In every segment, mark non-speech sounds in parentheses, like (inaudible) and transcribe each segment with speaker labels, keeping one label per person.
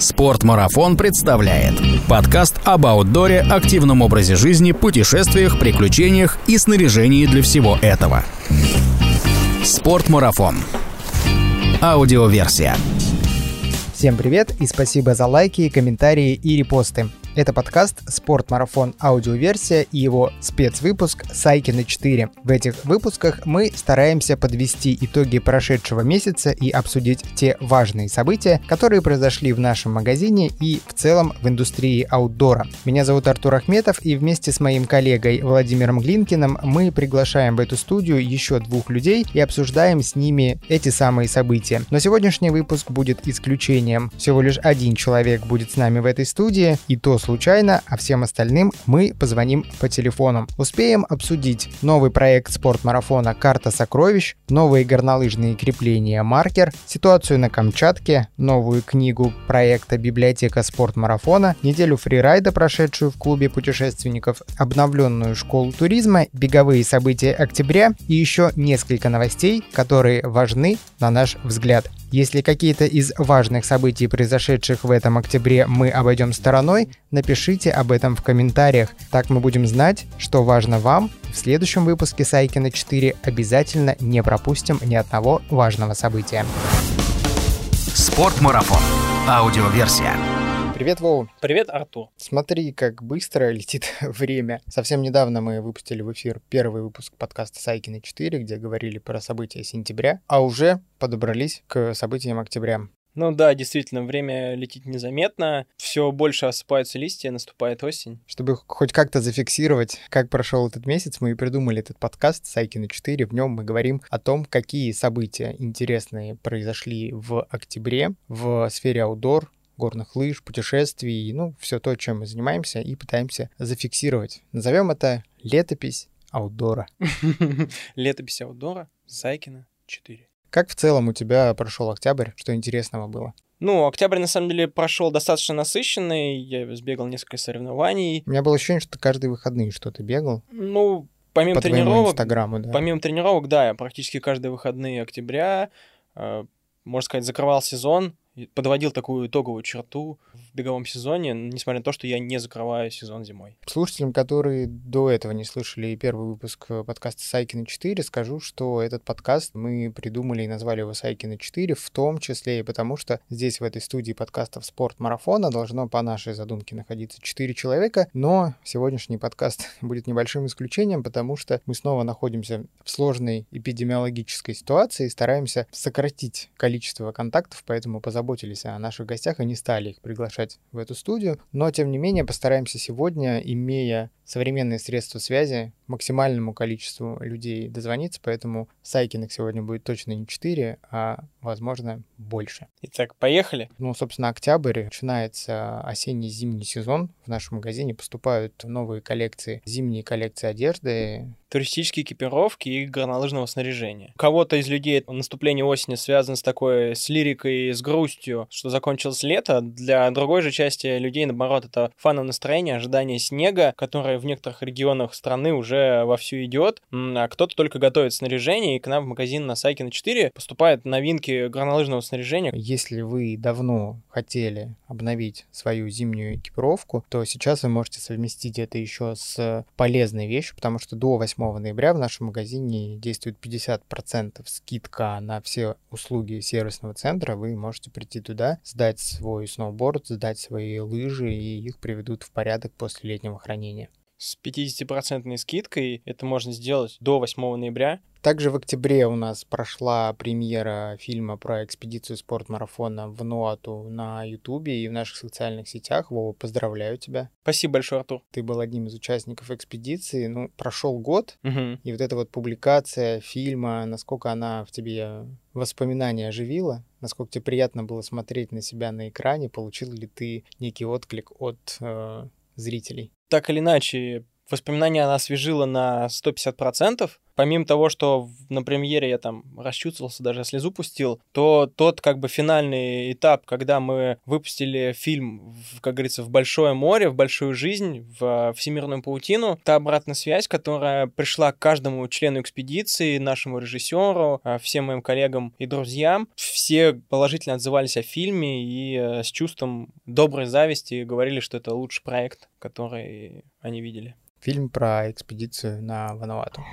Speaker 1: Спортмарафон представляет подкаст об аутдоре, активном образе жизни, путешествиях, приключениях и снаряжении для всего этого. Спортмарафон. Аудиоверсия.
Speaker 2: Всем привет и спасибо за лайки, комментарии и репосты. Это подкаст «Спортмарафон. Аудиоверсия» и его спецвыпуск «Сайкины 4». В этих выпусках мы стараемся подвести итоги прошедшего месяца и обсудить те важные события, которые произошли в нашем магазине и в целом в индустрии аутдора. Меня зовут Артур Ахметов, и вместе с моим коллегой Владимиром Глинкиным мы приглашаем в эту студию еще двух людей и обсуждаем с ними эти самые события. Но сегодняшний выпуск будет исключением. Всего лишь один человек будет с нами в этой студии, и то случайно, а всем остальным мы позвоним по телефону. Успеем обсудить новый проект спортмарафона «Карта сокровищ», новые горнолыжные крепления «Маркер», ситуацию на Камчатке, новую книгу проекта «Библиотека спортмарафона», неделю фрирайда, прошедшую в клубе путешественников, обновленную школу туризма, беговые события октября и еще несколько новостей, которые важны на наш взгляд. Если какие-то из важных событий, произошедших в этом октябре, мы обойдем стороной, напишите об этом в комментариях. Так мы будем знать, что важно вам. В следующем выпуске Сайкина 4 обязательно не пропустим ни одного важного события.
Speaker 1: Спортмарафон. Аудиоверсия.
Speaker 2: Привет, Вова.
Speaker 3: Привет, Артур.
Speaker 2: Смотри, как быстро летит (laughs) время. Совсем недавно мы выпустили в эфир первый выпуск подкаста Сайкина 4, где говорили про события сентября, а уже подобрались к событиям октября.
Speaker 3: Ну да, действительно, время летит незаметно, все больше осыпаются листья, наступает осень.
Speaker 2: Чтобы хоть как-то зафиксировать, как прошел этот месяц, мы и придумали этот подкаст Сайкина 4. В нем мы говорим о том, какие события интересные произошли в октябре в сфере аутдор, горных лыж, путешествий, ну, все то, чем мы занимаемся, и пытаемся зафиксировать. Назовем это летопись аутдора. (laughs)
Speaker 3: Летопись аутдора, Сайкина 4.
Speaker 2: Как в целом у тебя прошел октябрь? Что интересного было?
Speaker 3: Ну, октябрь, на самом деле, прошел достаточно насыщенный. Я сбегал несколько соревнований.
Speaker 2: У меня было ощущение, что ты каждые выходные что-то бегал.
Speaker 3: Ну, помимо
Speaker 2: по
Speaker 3: тренировок...
Speaker 2: да.
Speaker 3: Помимо тренировок, да, я практически каждые выходные октября, э, можно сказать, закрывал сезон, подводил такую итоговую черту в беговом сезоне, несмотря на то, что я не закрываю сезон зимой.
Speaker 2: Слушателям, которые до этого не слышали первый выпуск э, подкаста Сайкина 4, скажу, что этот подкаст мы придумали и назвали его Сайкина 4, в том числе и потому, что здесь в этой студии подкастов «Спорт Марафона» должно по нашей задумке находиться 4 человека, но сегодняшний подкаст (laughs) будет небольшим исключением, потому что мы снова находимся в сложной эпидемиологической ситуации и стараемся сократить количество контактов, поэтому позаботимся позаботились о наших гостях и не стали их приглашать в эту студию. Но, тем не менее, постараемся сегодня, имея современные средства связи, максимальному количеству людей дозвониться, поэтому Сайкиных сегодня будет точно не 4, а, возможно, больше.
Speaker 3: Итак, поехали.
Speaker 2: Ну, собственно, октябрь, начинается осенний-зимний сезон. В нашем магазине поступают новые коллекции, зимние коллекции одежды,
Speaker 3: туристические экипировки и горнолыжного снаряжения. У кого-то из людей наступление осени связано с такой, с лирикой, с грустью, что закончилось лето. Для другой же части людей, наоборот, это фановое настроение, ожидание снега, которое в некоторых регионах страны уже вовсю идет, а кто-то только готовит снаряжение, и к нам в магазин на Сайке на 4 поступают новинки горнолыжного снаряжения.
Speaker 2: Если вы давно хотели обновить свою зимнюю экипировку, то сейчас вы можете совместить это еще с полезной вещью, потому что до 8 8 ноября в нашем магазине действует 50% скидка на все услуги сервисного центра. Вы можете прийти туда, сдать свой сноуборд, сдать свои лыжи, и их приведут в порядок после летнего хранения
Speaker 3: с 50% скидкой. Это можно сделать до 8 ноября.
Speaker 2: Также в октябре у нас прошла премьера фильма про экспедицию спортмарафона в Нуату на Ютубе и в наших социальных сетях. Вова, поздравляю тебя.
Speaker 3: Спасибо большое, Артур.
Speaker 2: Ты был одним из участников экспедиции. Ну, прошел год,
Speaker 3: угу.
Speaker 2: и вот эта вот публикация фильма, насколько она в тебе воспоминания оживила, насколько тебе приятно было смотреть на себя на экране, получил ли ты некий отклик от э, зрителей?
Speaker 3: Так или иначе, воспоминания она освежила на 150%, Помимо того, что на премьере я там расчувствовался, даже слезу пустил, то тот как бы финальный этап, когда мы выпустили фильм, в, как говорится, в большое море, в большую жизнь, в всемирную паутину, та обратная связь, которая пришла к каждому члену экспедиции, нашему режиссеру, а, всем моим коллегам и друзьям, все положительно отзывались о фильме и э, с чувством доброй зависти говорили, что это лучший проект, который они видели.
Speaker 2: Фильм про экспедицию на Вануату.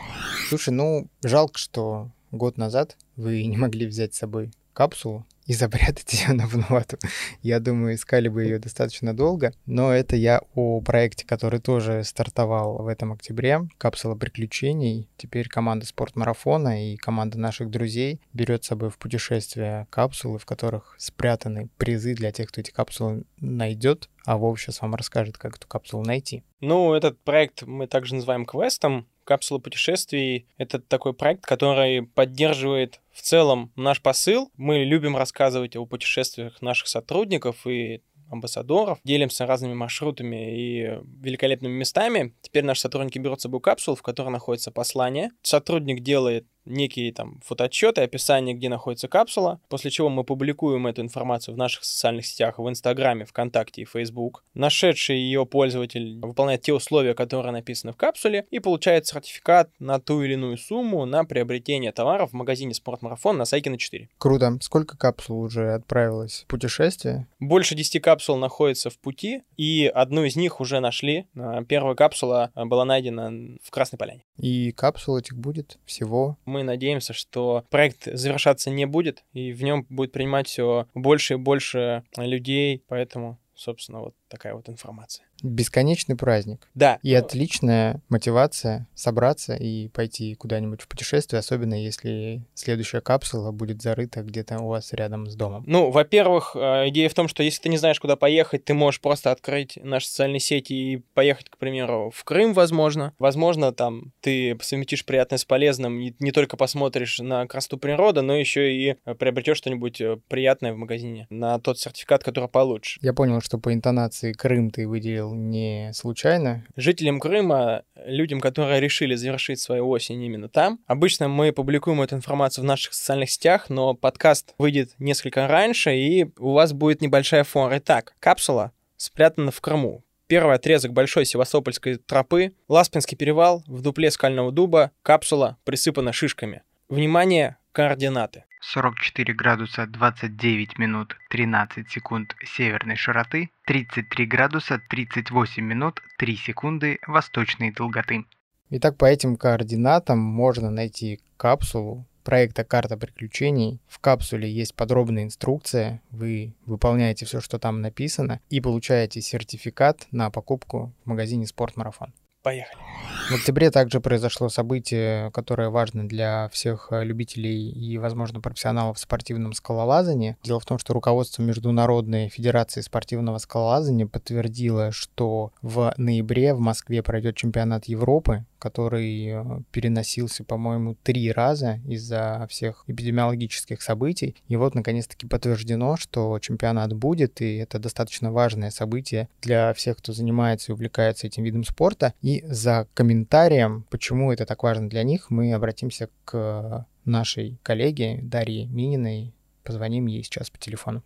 Speaker 2: Слушай, ну, жалко, что год назад вы не могли взять с собой капсулу и запрятать ее на Вануату. (laughs) Я думаю, искали бы ее достаточно долго. Но это я о проекте, который тоже стартовал в этом октябре. Капсула приключений. Теперь команда спортмарафона и команда наших друзей берет с собой в путешествие капсулы, в которых спрятаны призы для тех, кто эти капсулы найдет. А Вов сейчас вам расскажет, как эту капсулу найти.
Speaker 3: Ну, этот проект мы также называем квестом. Капсула путешествий — это такой проект, который поддерживает в целом наш посыл. Мы любим рассказывать о путешествиях наших сотрудников и амбассадоров, делимся разными маршрутами и великолепными местами. Теперь наши сотрудники берут с собой капсулу, в которой находится послание. Сотрудник делает некие там фотоотчеты, описание, где находится капсула, после чего мы публикуем эту информацию в наших социальных сетях, в Инстаграме, ВКонтакте и Фейсбук. Нашедший ее пользователь выполняет те условия, которые написаны в капсуле, и получает сертификат на ту или иную сумму на приобретение товаров в магазине Спортмарафон на Сайкина 4.
Speaker 2: Круто. Сколько капсул уже отправилось в путешествие?
Speaker 3: Больше 10 капсул находится в пути, и одну из них уже нашли. Первая капсула была найдена в Красной Поляне.
Speaker 2: И капсул этих будет всего
Speaker 3: мы надеемся, что проект завершаться не будет, и в нем будет принимать все больше и больше людей, поэтому, собственно, вот такая вот информация.
Speaker 2: Бесконечный праздник.
Speaker 3: Да.
Speaker 2: И отличная мотивация собраться и пойти куда-нибудь в путешествие, особенно если следующая капсула будет зарыта где-то у вас рядом с домом.
Speaker 3: Ну, во-первых, э, идея в том, что если ты не знаешь, куда поехать, ты можешь просто открыть наши социальные сети и поехать, к примеру, в Крым, возможно. Возможно, там ты совместишь приятное с полезным, и не только посмотришь на красоту природы, но еще и приобретешь что-нибудь э, приятное в магазине на тот сертификат, который получишь.
Speaker 2: Я понял, что по интонации Крым ты выделил не случайно.
Speaker 3: Жителям Крыма, людям, которые решили завершить свою осень именно там, обычно мы публикуем эту информацию в наших социальных сетях, но подкаст выйдет несколько раньше, и у вас будет небольшая фора. Итак, капсула спрятана в Крыму. Первый отрезок Большой Севастопольской тропы, Ласпинский перевал, в дупле скального дуба, капсула присыпана шишками. Внимание, координаты.
Speaker 2: 44 градуса 29 минут 13 секунд северной широты, 33 градуса 38 минут 3 секунды восточной долготы. Итак, по этим координатам можно найти капсулу проекта «Карта приключений». В капсуле есть подробная инструкция, вы выполняете все, что там написано, и получаете сертификат на покупку в магазине «Спортмарафон».
Speaker 3: Поехали.
Speaker 2: В октябре также произошло событие, которое важно для всех э, любителей и, возможно, профессионалов в спортивном скалолазании. Дело в том, что руководство Международной Федерации спортивного скалолазания подтвердило, что в ноябре в Москве пройдет чемпионат Европы, который э, переносился, по-моему, три раза из-за всех эпидемиологических событий. И вот, наконец-таки, подтверждено, что чемпионат будет, и это достаточно важное событие для всех, кто занимается и увлекается этим видом спорта. И за комментарием, почему это так важно для них, мы обратимся к нашей коллеге Дарье Мининой. Позвоним ей сейчас по телефону.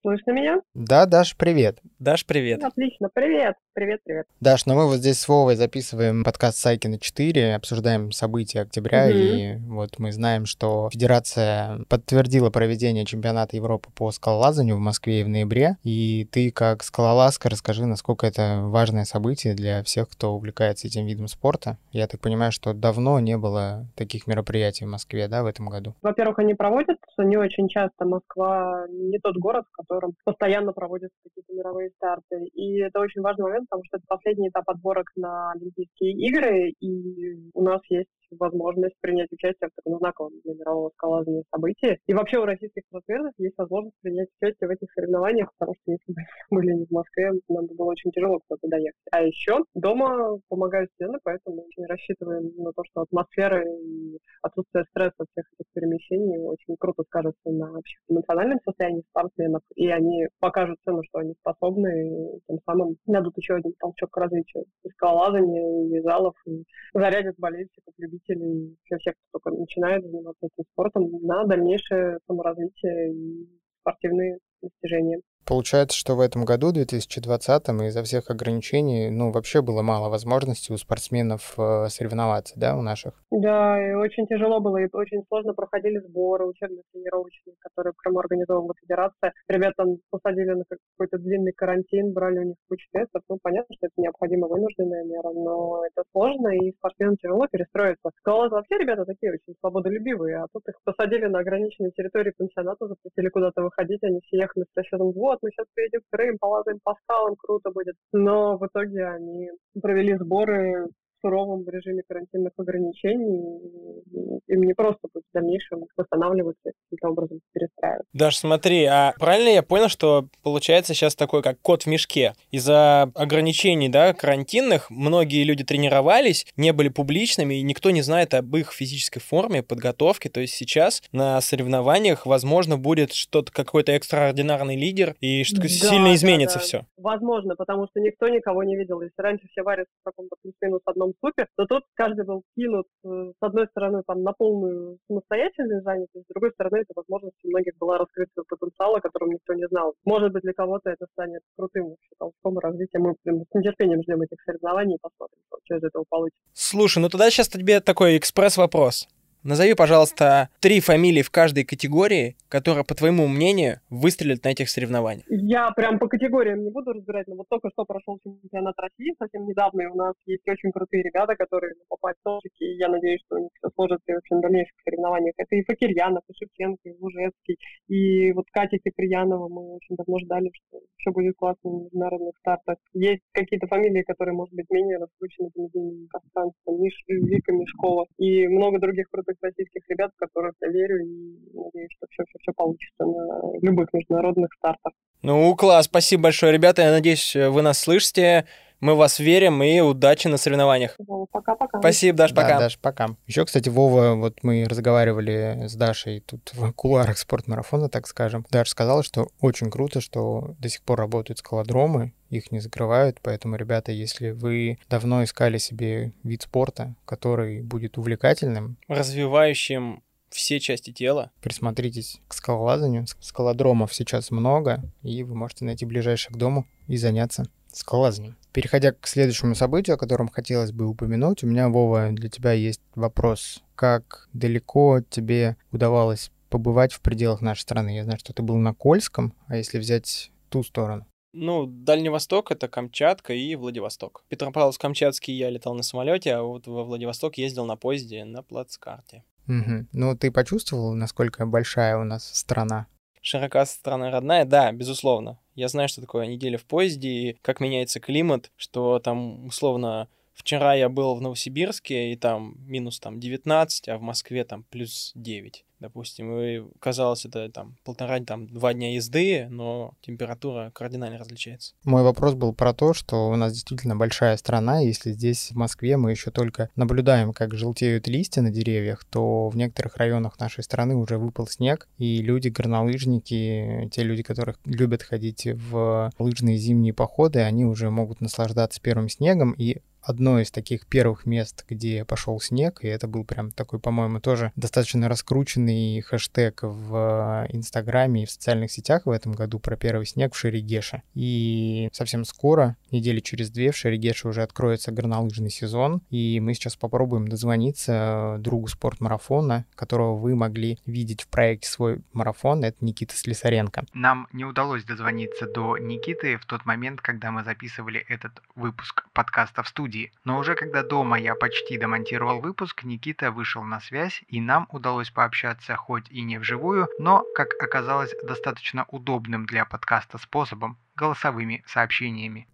Speaker 4: Слышно меня?
Speaker 2: Да, Даш, привет.
Speaker 3: Даш, привет.
Speaker 4: Отлично, привет. Привет, привет.
Speaker 2: Даш, ну мы вот здесь с Вовой записываем подкаст Сайкина 4, обсуждаем события октября, угу. и вот мы знаем, что Федерация подтвердила проведение чемпионата Европы по скалолазанию в Москве в ноябре, и ты как скалолазка расскажи, насколько это важное событие для всех, кто увлекается этим видом спорта. Я так понимаю, что давно не было таких мероприятий в Москве, да, в этом году?
Speaker 4: Во-первых, они проводятся не очень часто. Москва не тот город, в котором постоянно проводятся какие-то мировые старты, и это очень важный момент, потому что это последний этап отборок на Олимпийские игры, и у нас есть возможность принять участие в таком знаковом для мирового скалолазания событии. И вообще у российских спортсменов есть возможность принять участие в этих соревнованиях, потому что если бы (laughs) были не в Москве, нам было очень тяжело куда-то доехать. А еще дома помогают стены, поэтому очень рассчитываем на то, что атмосфера и отсутствие стресса всех этих перемещений очень круто скажется на вообще эмоциональном состоянии спортсменов, и они покажут цену, что они способны, и тем самым дадут еще один толчок к развитию и скалолазания, и залов, и зарядят болельщиков, любителей, всех, всех, кто только начинает заниматься этим спортом на дальнейшее саморазвитие и спортивные достижения.
Speaker 2: Получается, что в этом году, 2020-м, из-за всех ограничений, ну, вообще было мало возможностей у спортсменов э, соревноваться, да, у наших?
Speaker 4: Да, и очень тяжело было, и очень сложно проходили сборы учебно-тренировочные, которые в Крыму организовывала федерация. Ребят там посадили на какой-то длинный карантин, брали у них кучу тестов. Ну, понятно, что это необходимо вынужденная мера, но это сложно, и спортсменам тяжело перестроиться. Скалолазы вообще ребята такие очень свободолюбивые, а тут их посадили на ограниченной территории пансионата, запретили куда-то выходить, они все ехали с расчетом вот, вот, мы сейчас приедем в Крым, полазаем по скалам, круто будет. Но в итоге они провели сборы суровом режиме карантинных ограничений, им не просто будет в дальнейшем восстанавливаться и каким-то образом перестраиваться.
Speaker 3: Даш, смотри, а правильно я понял, что получается сейчас такой, как кот в мешке? Из-за ограничений, да, карантинных, многие люди тренировались, не были публичными, и никто не знает об их физической форме, подготовке, то есть сейчас на соревнованиях, возможно, будет что-то, какой-то экстраординарный лидер, и что да, сильно изменится да, да. все.
Speaker 4: Возможно, потому что никто никого не видел. Если раньше все варятся в каком-то плюс-минус одном супер, то тут каждый был кинут, э, с одной стороны, там, на полную самостоятельную занятость, с другой стороны, это возможность у многих была раскрыть свой потенциал, о котором никто не знал. Может быть, для кого-то это станет крутым вообще толчком развития. Мы прям с нетерпением ждем этих соревнований и посмотрим, что из этого получится.
Speaker 3: Слушай, ну тогда сейчас тебе такой экспресс-вопрос. Назови, пожалуйста, три фамилии в каждой категории, которые, по твоему мнению, выстрелят на этих соревнованиях.
Speaker 4: Я прям по категориям не буду разбирать, но вот только что прошел чемпионат России совсем недавно, и у нас есть очень крутые ребята, которые попасть в точки, и я надеюсь, что у них все сложится и вообще дальнейших соревнованиях. Это и Факирьянов, и Шевченко, и Лужецкий, и вот Катя Киприянова мы очень давно ждали, что все будет классно в международных стартах. Есть какие-то фамилии, которые, может быть, менее раскручены в медийном пространстве, Миш, Вика Мешкова, и много других крутых российских ребят, в которых я верю и надеюсь, что все-все-все получится на любых международных стартах.
Speaker 3: Ну, класс, спасибо большое, ребята. Я надеюсь, вы нас слышите. Мы вас верим и удачи на соревнованиях.
Speaker 4: Пока-пока.
Speaker 3: Спасибо, Даш, пока.
Speaker 2: Да, Даш, пока. Еще, кстати, Вова, вот мы разговаривали с Дашей тут в кулуарах спортмарафона, так скажем. Даша сказала, что очень круто, что до сих пор работают скалодромы, их не закрывают, поэтому, ребята, если вы давно искали себе вид спорта, который будет увлекательным,
Speaker 3: развивающим все части тела.
Speaker 2: Присмотритесь к скалолазанию. Скалодромов сейчас много, и вы можете найти ближайший к дому и заняться скалолазанием. Переходя к следующему событию, о котором хотелось бы упомянуть, у меня, Вова, для тебя есть вопрос. Как далеко тебе удавалось побывать в пределах нашей страны? Я знаю, что ты был на Кольском, а если взять ту сторону?
Speaker 3: Ну, Дальний Восток — это Камчатка и Владивосток. Петропавловск-Камчатский я летал на самолете, а вот во Владивосток ездил на поезде на плацкарте.
Speaker 2: Угу. Ну, ты почувствовал, насколько большая у нас страна?
Speaker 3: Широка страна родная, да, безусловно. Я знаю, что такое неделя в поезде и как меняется климат, что там условно вчера я был в Новосибирске и там минус там 19, а в Москве там плюс 9 допустим, и казалось, это там полтора, там два дня езды, но температура кардинально различается.
Speaker 2: Мой вопрос был про то, что у нас действительно большая страна, если здесь в Москве мы еще только наблюдаем, как желтеют листья на деревьях, то в некоторых районах нашей страны уже выпал снег, и люди, горнолыжники, те люди, которые любят ходить в лыжные зимние походы, они уже могут наслаждаться первым снегом, и одно из таких первых мест, где пошел снег, и это был прям такой, по-моему, тоже достаточно раскрученный хэштег в Инстаграме и в социальных сетях в этом году про первый снег в Шерегеше. И совсем скоро, недели через две, в Шерегеше уже откроется горнолыжный сезон, и мы сейчас попробуем дозвониться другу спортмарафона, которого вы могли видеть в проекте «Свой марафон», это Никита Слесаренко. Нам не удалось дозвониться до Никиты в тот момент, когда мы записывали этот выпуск подкаста в студии, студии. Но уже когда дома я почти домонтировал выпуск, Никита вышел на связь, и нам удалось пообщаться хоть и не вживую, но, как оказалось, достаточно удобным для подкаста способом – голосовыми сообщениями.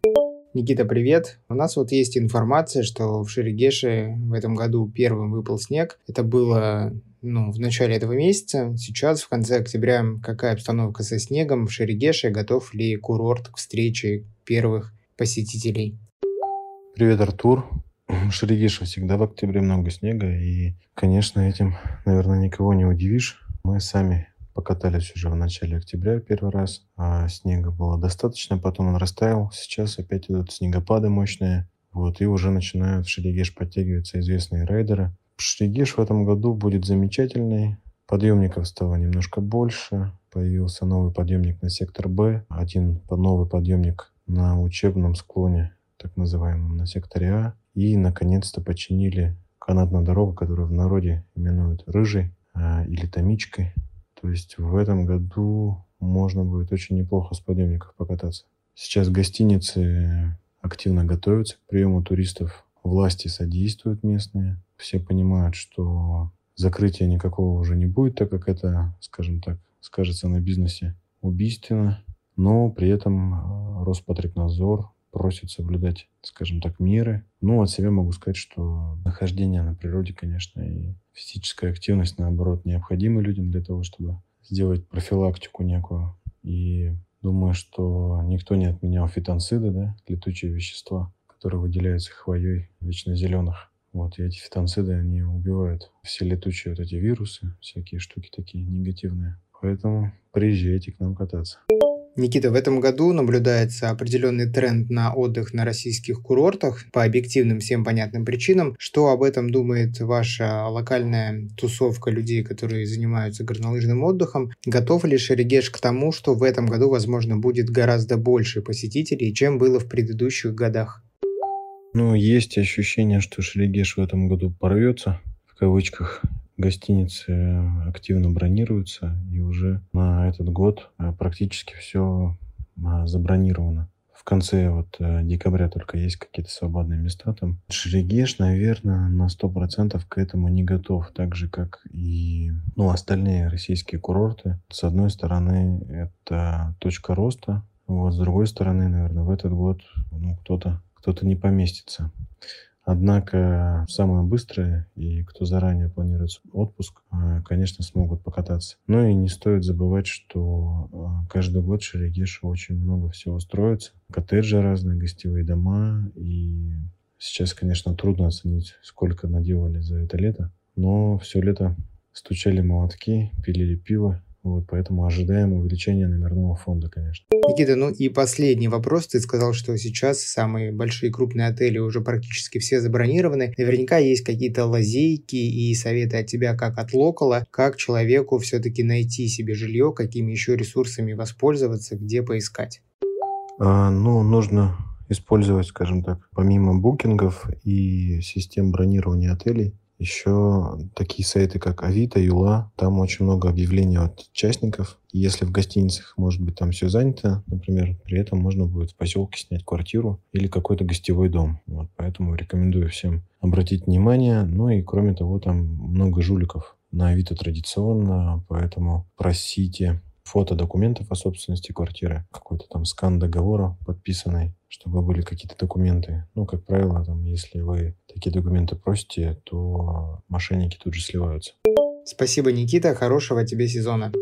Speaker 2: Никита, привет. У нас вот есть информация, что в Шерегеше в этом году первым выпал снег. Это было ну, в начале этого месяца. Сейчас, в конце октября, какая обстановка со снегом в Шерегеше? Готов ли курорт к встрече первых посетителей?
Speaker 5: Привет, Артур. (clears throat) Шерегиша всегда в октябре много снега, и, конечно, этим, наверное, никого не удивишь. Мы сами покатались уже в начале октября первый раз, а снега было достаточно, потом он растаял. Сейчас опять идут снегопады мощные, вот, и уже начинают в Шерегеш подтягиваться известные райдеры. Шерегеш в этом году будет замечательный. Подъемников стало немножко больше. Появился новый подъемник на сектор Б, один новый подъемник на учебном склоне, так называемом, на секторе А. И, наконец-то, починили канатную дорогу, которую в народе именуют рыжей а, или томичкой. То есть в этом году можно будет очень неплохо с подъемников покататься. Сейчас гостиницы активно готовятся к приему туристов. Власти содействуют местные. Все понимают, что закрытия никакого уже не будет, так как это, скажем так, скажется на бизнесе убийственно. Но при этом э, Роспотребнадзор просит соблюдать, скажем так, меры. Ну, от себя могу сказать, что нахождение на природе, конечно, и физическая активность, наоборот, необходимы людям для того, чтобы сделать профилактику некую. И думаю, что никто не отменял фитонциды, да, летучие вещества, которые выделяются хвоей вечно зеленых. Вот, и эти фитонциды, они убивают все летучие вот эти вирусы, всякие штуки такие негативные. Поэтому приезжайте к нам кататься.
Speaker 2: Никита, в этом году наблюдается определенный тренд на отдых на российских курортах по объективным всем понятным причинам. Что об этом думает ваша локальная тусовка людей, которые занимаются горнолыжным отдыхом? Готов ли Шерегеш к тому, что в этом году, возможно, будет гораздо больше посетителей, чем было в предыдущих годах?
Speaker 5: Ну, есть ощущение, что Шерегеш в этом году порвется, в кавычках, гостиницы активно бронируются, и уже на этот год э, практически все а, забронировано. В конце вот э, декабря только есть какие-то свободные места там. Шерегеш, наверное, на 100% к этому не готов, так же, как и ну, остальные российские курорты. С одной стороны, это точка роста, вот, с другой стороны, наверное, в этот год ну, кто-то кто-то не поместится. Однако самые быстрые и кто заранее планирует отпуск, э, конечно, смогут покататься. Но и не стоит забывать, что э, каждый год в Шерегеше очень много всего строится. Коттеджи разные, гостевые дома. И сейчас, конечно, трудно оценить, сколько наделали за это лето. Но все лето стучали молотки, пилили пиво вот, поэтому ожидаем увеличения номерного фонда, конечно.
Speaker 2: Никита, ну и последний вопрос. Ты сказал, что сейчас самые большие крупные отели уже практически все забронированы. Наверняка есть какие-то лазейки и советы от тебя как от локала, как человеку все-таки найти себе жилье, какими еще ресурсами воспользоваться, где поискать.
Speaker 5: А, ну, нужно использовать, скажем так, помимо букингов и систем бронирования отелей, еще такие сайты, как Авито, Юла, там очень много объявлений от участников. Если в гостиницах, может быть, там все занято, например, при этом можно будет в поселке снять квартиру или какой-то гостевой дом. Вот, поэтому рекомендую всем обратить внимание. Ну и кроме того, там много жуликов на Авито традиционно, поэтому просите фото документов о собственности квартиры, какой-то там скан договора подписанный, чтобы были какие-то документы. Ну, как правило, там, если вы такие документы просите, то мошенники тут же сливаются.
Speaker 2: Спасибо, Никита. Хорошего тебе сезона.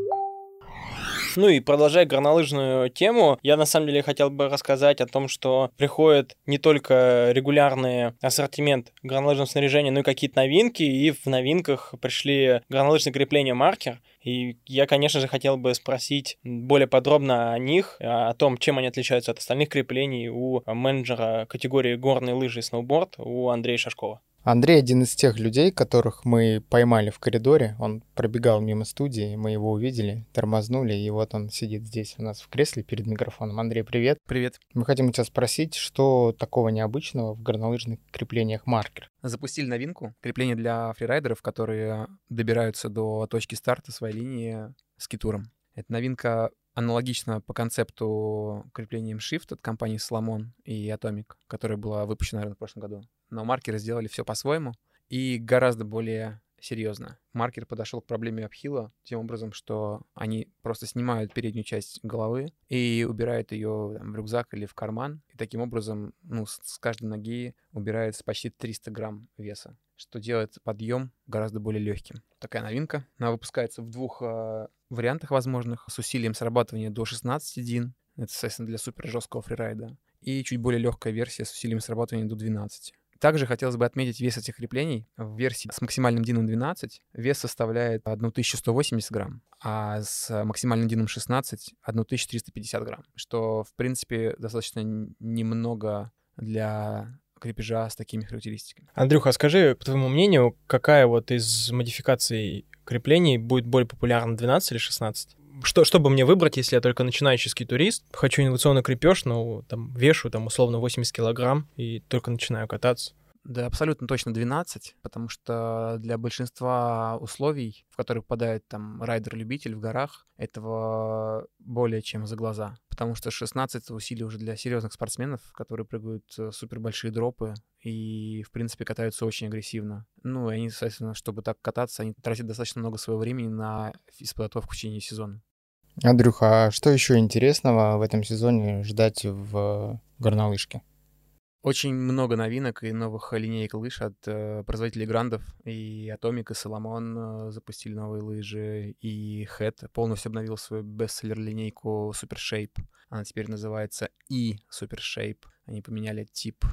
Speaker 3: Ну и продолжая горнолыжную тему, я на самом деле хотел бы рассказать о том, что приходит не только регулярный ассортимент горнолыжного снаряжения, но и какие-то новинки, и в новинках пришли горнолыжные крепления маркер. И я, конечно же, хотел бы спросить более подробно о них, о том, чем они отличаются от остальных креплений у менеджера категории горные лыжи и сноуборд, у Андрея Шашкова.
Speaker 2: Андрей один из тех людей, которых мы поймали в коридоре. Он пробегал мимо студии, мы его увидели, тормознули, и вот он сидит здесь у нас в кресле перед микрофоном. Андрей, привет.
Speaker 6: Привет.
Speaker 2: Мы хотим тебя спросить, что такого необычного в горнолыжных креплениях маркер?
Speaker 6: Запустили новинку, крепление для фрирайдеров, которые добираются до точки старта своей линии с китуром. Это новинка аналогично по концепту крепления Shift от компании Solomon и Atomic, которая была выпущена, наверное, в прошлом году. Но маркеры сделали все по-своему и гораздо более серьезно. Маркер подошел к проблеме апхила тем образом, что они просто снимают переднюю часть головы и убирают ее там, в рюкзак или в карман. И таким образом ну, с каждой ноги убирается почти 300 грамм веса, что делает подъем гораздо более легким. Такая новинка. Она выпускается в двух э, вариантах возможных, с усилием срабатывания до 16 дин. Это, соответственно, для супер жесткого фрирайда. И чуть более легкая версия с усилием срабатывания до 12. Также хотелось бы отметить вес этих креплений. В версии с максимальным дином 12 вес составляет 1180 грамм, а с максимальным дином 16 — 1350 грамм, что, в принципе, достаточно немного для крепежа с такими характеристиками.
Speaker 3: Андрюха, скажи, по твоему мнению, какая вот из модификаций креплений будет более популярна, 12 или 16? Что, чтобы мне выбрать, если я только начинающий турист, хочу инновационный крепеж, но там вешу там условно 80 килограмм и только начинаю кататься?
Speaker 6: Да, абсолютно точно 12, потому что для большинства условий, в которые попадает там райдер-любитель в горах, этого более чем за глаза. Потому что 16 усилий уже для серьезных спортсменов, которые прыгают э, супер большие дропы и, в принципе, катаются очень агрессивно. Ну, и они, соответственно, чтобы так кататься, они тратят достаточно много своего времени на подготовку в течение сезона.
Speaker 2: Андрюха, а что еще интересного в этом сезоне ждать в горнолыжке?
Speaker 6: Очень много новинок и новых линеек лыж от э, производителей грандов. И Atomic, и Solomon э, запустили новые лыжи, и Head полностью обновил свою бестселлер-линейку Super Shape. Она теперь называется и Super Shape. Они поменяли тип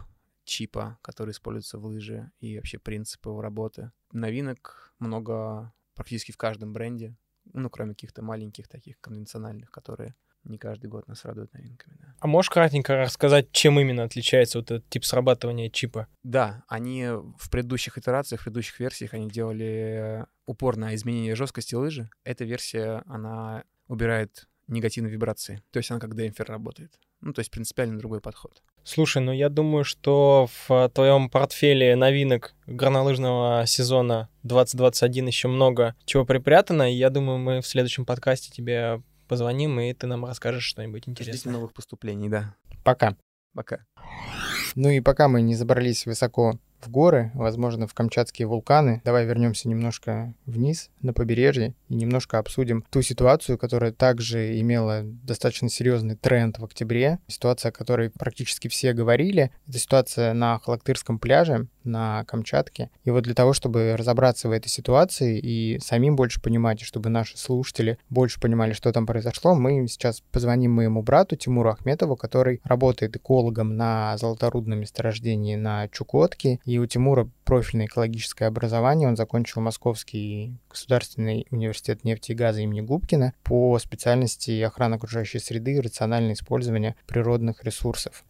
Speaker 6: чипа, который используется в лыже, и вообще принципы его работы. Новинок много практически в каждом бренде, ну, кроме каких-то маленьких таких конвенциональных, которые не каждый год нас радуют новинками, да.
Speaker 3: А можешь кратенько рассказать, чем именно отличается вот этот тип срабатывания чипа?
Speaker 6: Да, они в предыдущих итерациях, в предыдущих версиях, они делали упор на изменение жесткости лыжи. Эта версия, она убирает негативные вибрации. То есть она как демпфер работает. Ну, то есть принципиально другой подход.
Speaker 3: Слушай, ну я думаю, что в твоем портфеле новинок горнолыжного сезона 2021 еще много чего припрятано, и я думаю, мы в следующем подкасте тебе позвоним, и ты нам расскажешь что-нибудь интересное.
Speaker 6: Ждите новых поступлений, да.
Speaker 2: Пока.
Speaker 6: Пока.
Speaker 2: Ну и пока мы не забрались высоко в горы, возможно, в камчатские вулканы. Давай вернемся немножко вниз, на побережье, и немножко обсудим ту ситуацию, которая также имела достаточно серьезный тренд в октябре. Ситуация, о которой практически все говорили. Это ситуация на Халактырском пляже на Камчатке. И вот для того, чтобы разобраться в этой ситуации и самим больше понимать, и чтобы наши слушатели больше понимали, что там произошло, мы сейчас позвоним моему брату Тимуру Ахметову, который работает экологом на золоторудном месторождении на Чукотке и у Тимура профильное экологическое образование. Он закончил Московский государственный университет нефти и газа имени Губкина по специальности охрана окружающей среды и рациональное использование природных ресурсов.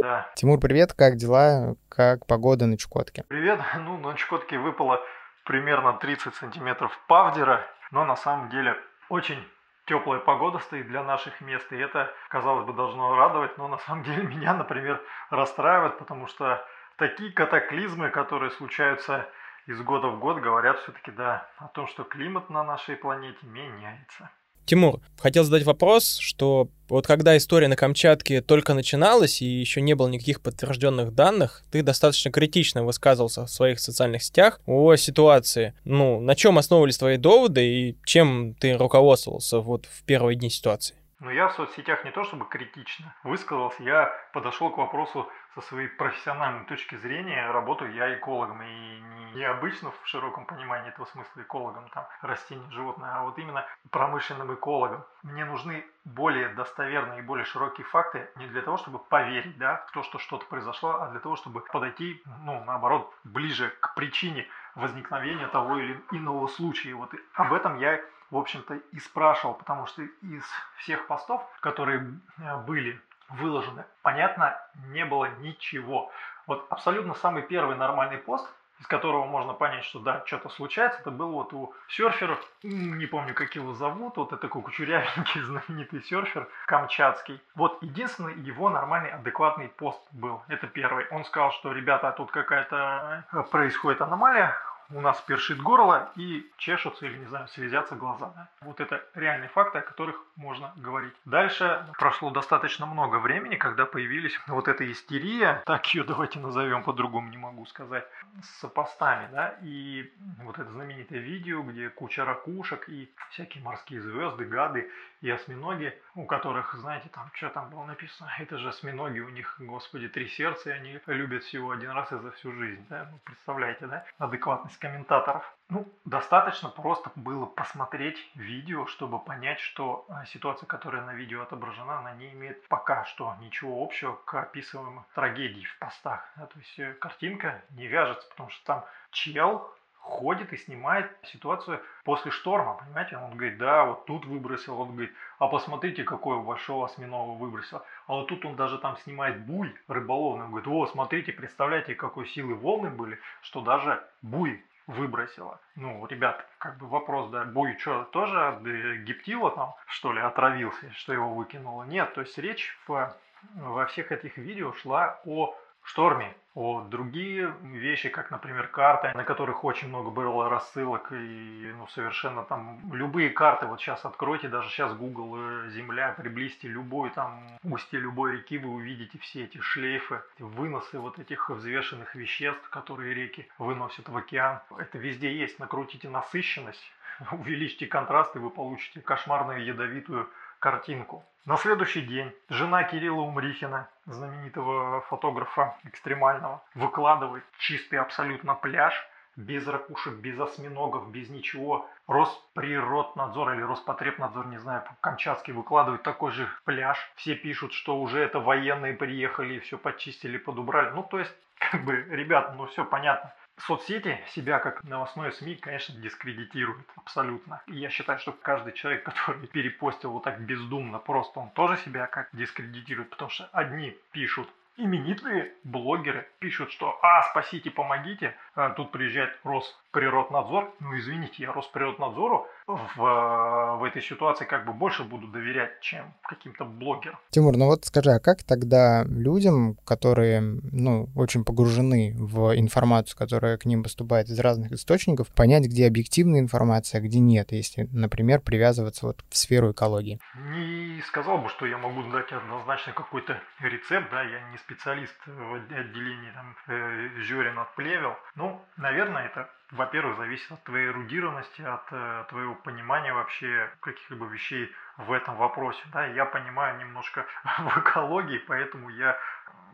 Speaker 7: Да.
Speaker 2: Тимур, привет, как дела? Как погода на Чукотке?
Speaker 7: Привет. (laughs) Ну, на Чукотке выпало примерно 30 сантиметров павдера, но на самом деле очень теплая погода стоит для наших мест, и это, казалось бы, должно радовать, но на самом деле (laughs) меня, например, расстраивает, потому что такие катаклизмы, которые случаются из года в год, говорят все-таки, да, о том, что климат на нашей планете меняется.
Speaker 3: Тимур, хотел задать вопрос, что вот когда история на Камчатке только начиналась и еще не было никаких подтвержденных данных, ты достаточно критично высказывался в своих социальных сетях о ситуации. Ну, на чем основывались твои доводы и чем ты руководствовался вот в первые дни ситуации?
Speaker 7: Ну, я в соцсетях не то чтобы критично высказался, я подошел к вопросу со своей профессиональной точки зрения работаю я экологом. И не обычно в широком понимании этого смысла экологом, там, растения, животные, а вот именно промышленным экологом. Мне нужны более достоверные и более широкие факты не для того, чтобы поверить да, в то, что что-то произошло, а для того, чтобы подойти, ну, наоборот, ближе к причине возникновения того или иного случая. Вот об этом я в общем-то, и спрашивал, потому что из всех постов, которые э, были выложены. Понятно, не было ничего. Вот абсолютно самый первый нормальный пост, из которого можно понять, что да, что-то случается, это был вот у серферов, не помню, как его зовут, вот это такой кучерявенький (laughs) знаменитый серфер камчатский. Вот единственный его нормальный, адекватный пост был. Это первый. Он сказал, что, ребята, тут какая-то э, происходит аномалия, у нас першит горло и чешутся или, не знаю, слезятся глаза. Да? Вот это реальные факты, о которых можно говорить. Дальше прошло достаточно много времени, когда появились вот эта истерия, так ее давайте назовем, по-другому не могу сказать, с постами, да, и вот это знаменитое видео, где куча ракушек и всякие морские звезды, гады и осьминоги, у которых, знаете, там, что там было написано, это же осьминоги, у них, господи, три сердца, и они любят всего один раз и за всю жизнь, да, ну, представляете, да, адекватность комментаторов. Ну, достаточно просто было посмотреть видео, чтобы понять, что а, ситуация, которая на видео отображена, она не имеет пока что ничего общего к описываемой трагедии в постах. Да, то есть э, картинка не вяжется, потому что там чел ходит и снимает ситуацию после шторма, понимаете? Он говорит, да, вот тут выбросил, он говорит, а посмотрите, какой большого осьминога выбросил. А вот тут он даже там снимает буй рыболовный, он говорит, о, смотрите, представляете, какой силы волны были, что даже буй выбросила. Ну, ребят, как бы вопрос, да, Буй что, тоже от гептила там, что ли, отравился, что его выкинуло? Нет, то есть речь в, во всех этих видео шла о шторме, о другие вещи, как, например, карты, на которых очень много было рассылок и ну, совершенно там любые карты, вот сейчас откройте, даже сейчас Google э, Земля, приблизьте любой там устье любой реки, вы увидите все эти шлейфы, выносы вот этих взвешенных веществ, которые реки выносят в океан. Это везде есть, накрутите насыщенность, (laughs) увеличьте контраст, и вы получите кошмарную ядовитую картинку. На следующий день жена Кирилла Умрихина, знаменитого фотографа экстремального, выкладывает чистый абсолютно пляж, без ракушек, без осьминогов, без ничего. Росприроднадзор или Роспотребнадзор, не знаю, Камчатский выкладывает такой же пляж. Все пишут, что уже это военные приехали и все почистили, подубрали. Ну, то есть, как бы, ребят, ну все понятно соцсети себя как новостное СМИ, конечно, дискредитируют абсолютно. И я считаю, что каждый человек, (laughs) который перепостил вот так бездумно, просто он тоже себя как дискредитирует, потому что одни пишут именитые блогеры пишут, что «А, спасите, помогите», а тут приезжает Росприроднадзор. Ну, извините, я Росприроднадзору в, в этой ситуации как бы больше буду доверять, чем каким-то блогерам.
Speaker 2: Тимур, ну вот скажи, а как тогда людям, которые, ну, очень погружены в информацию, которая к ним поступает из разных источников, понять, где объективная информация, а где нет, если, например, привязываться вот в сферу экологии?
Speaker 7: Не сказал бы, что я могу дать однозначно какой-то рецепт, да, я не специалист в отделении там э, зёрен от плевел. Ну, наверное, это, во-первых, зависит от твоей эрудированности, от э, твоего понимания вообще каких-либо вещей в этом вопросе. Да, я понимаю немножко (laughs) в экологии, поэтому я э,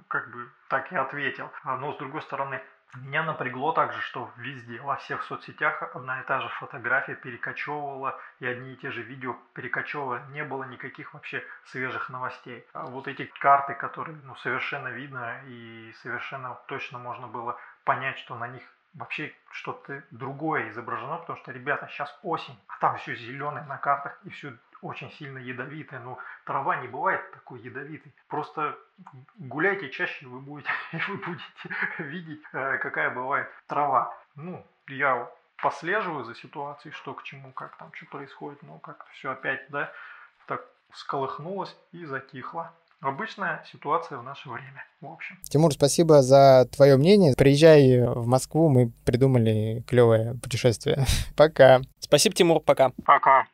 Speaker 7: как бы так и ответил. Но с другой стороны, меня напрягло также, что везде, во всех соцсетях одна и та же фотография перекочевывала, и одни и те же видео перекочевывала, не было никаких вообще свежих новостей. А вот эти карты, которые ну, совершенно видно и совершенно точно можно было понять, что на них вообще что-то другое изображено, потому что, ребята, сейчас осень, а там все зеленое на картах и все очень сильно ядовитая. но трава не бывает такой ядовитой. Просто гуляйте чаще, вы будете, (laughs) вы будете видеть, э, какая бывает трава. Ну, я послеживаю за ситуацией, что к чему, как там что происходит, но как все опять, да, так сколыхнулось и затихло. Обычная ситуация в наше время, в общем.
Speaker 2: Тимур, спасибо за твое мнение. Приезжай в Москву, мы придумали клевое путешествие. (laughs) Пока.
Speaker 3: Спасибо, Тимур, пока.
Speaker 7: Пока.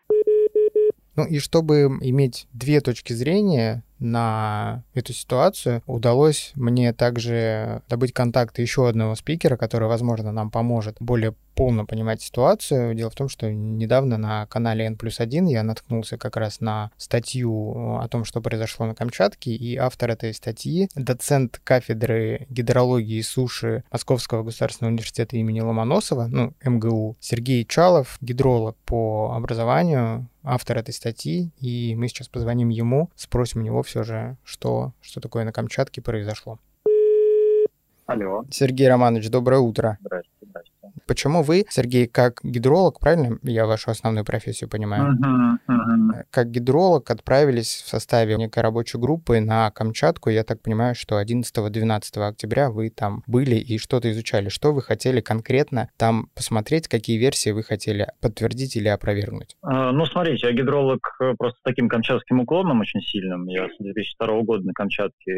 Speaker 2: Ну и чтобы иметь две точки зрения, на эту ситуацию, удалось мне также добыть контакты еще одного спикера, который, возможно, нам поможет более полно понимать ситуацию. Дело в том, что недавно на канале N плюс 1 я наткнулся как раз на статью о том, что произошло на Камчатке, и автор этой статьи, доцент кафедры гидрологии и суши Московского государственного университета имени Ломоносова, ну, МГУ, Сергей Чалов, гидролог по образованию, автор этой статьи, и мы сейчас позвоним ему, спросим у него все же, что, что такое на Камчатке произошло.
Speaker 8: Алло.
Speaker 2: Сергей Романович, доброе утро.
Speaker 8: Здрасте.
Speaker 2: Почему вы, Сергей, как гидролог, правильно я вашу основную профессию понимаю,
Speaker 8: uh-huh, uh-huh.
Speaker 2: как гидролог отправились в составе некой рабочей группы на Камчатку. Я так понимаю, что 11-12 октября вы там были и что-то изучали. Что вы хотели конкретно там посмотреть, какие версии вы хотели подтвердить или опровергнуть?
Speaker 8: Uh, ну, смотрите, я гидролог э, просто таким камчатским уклоном очень сильным. Я с 2002 года на Камчатке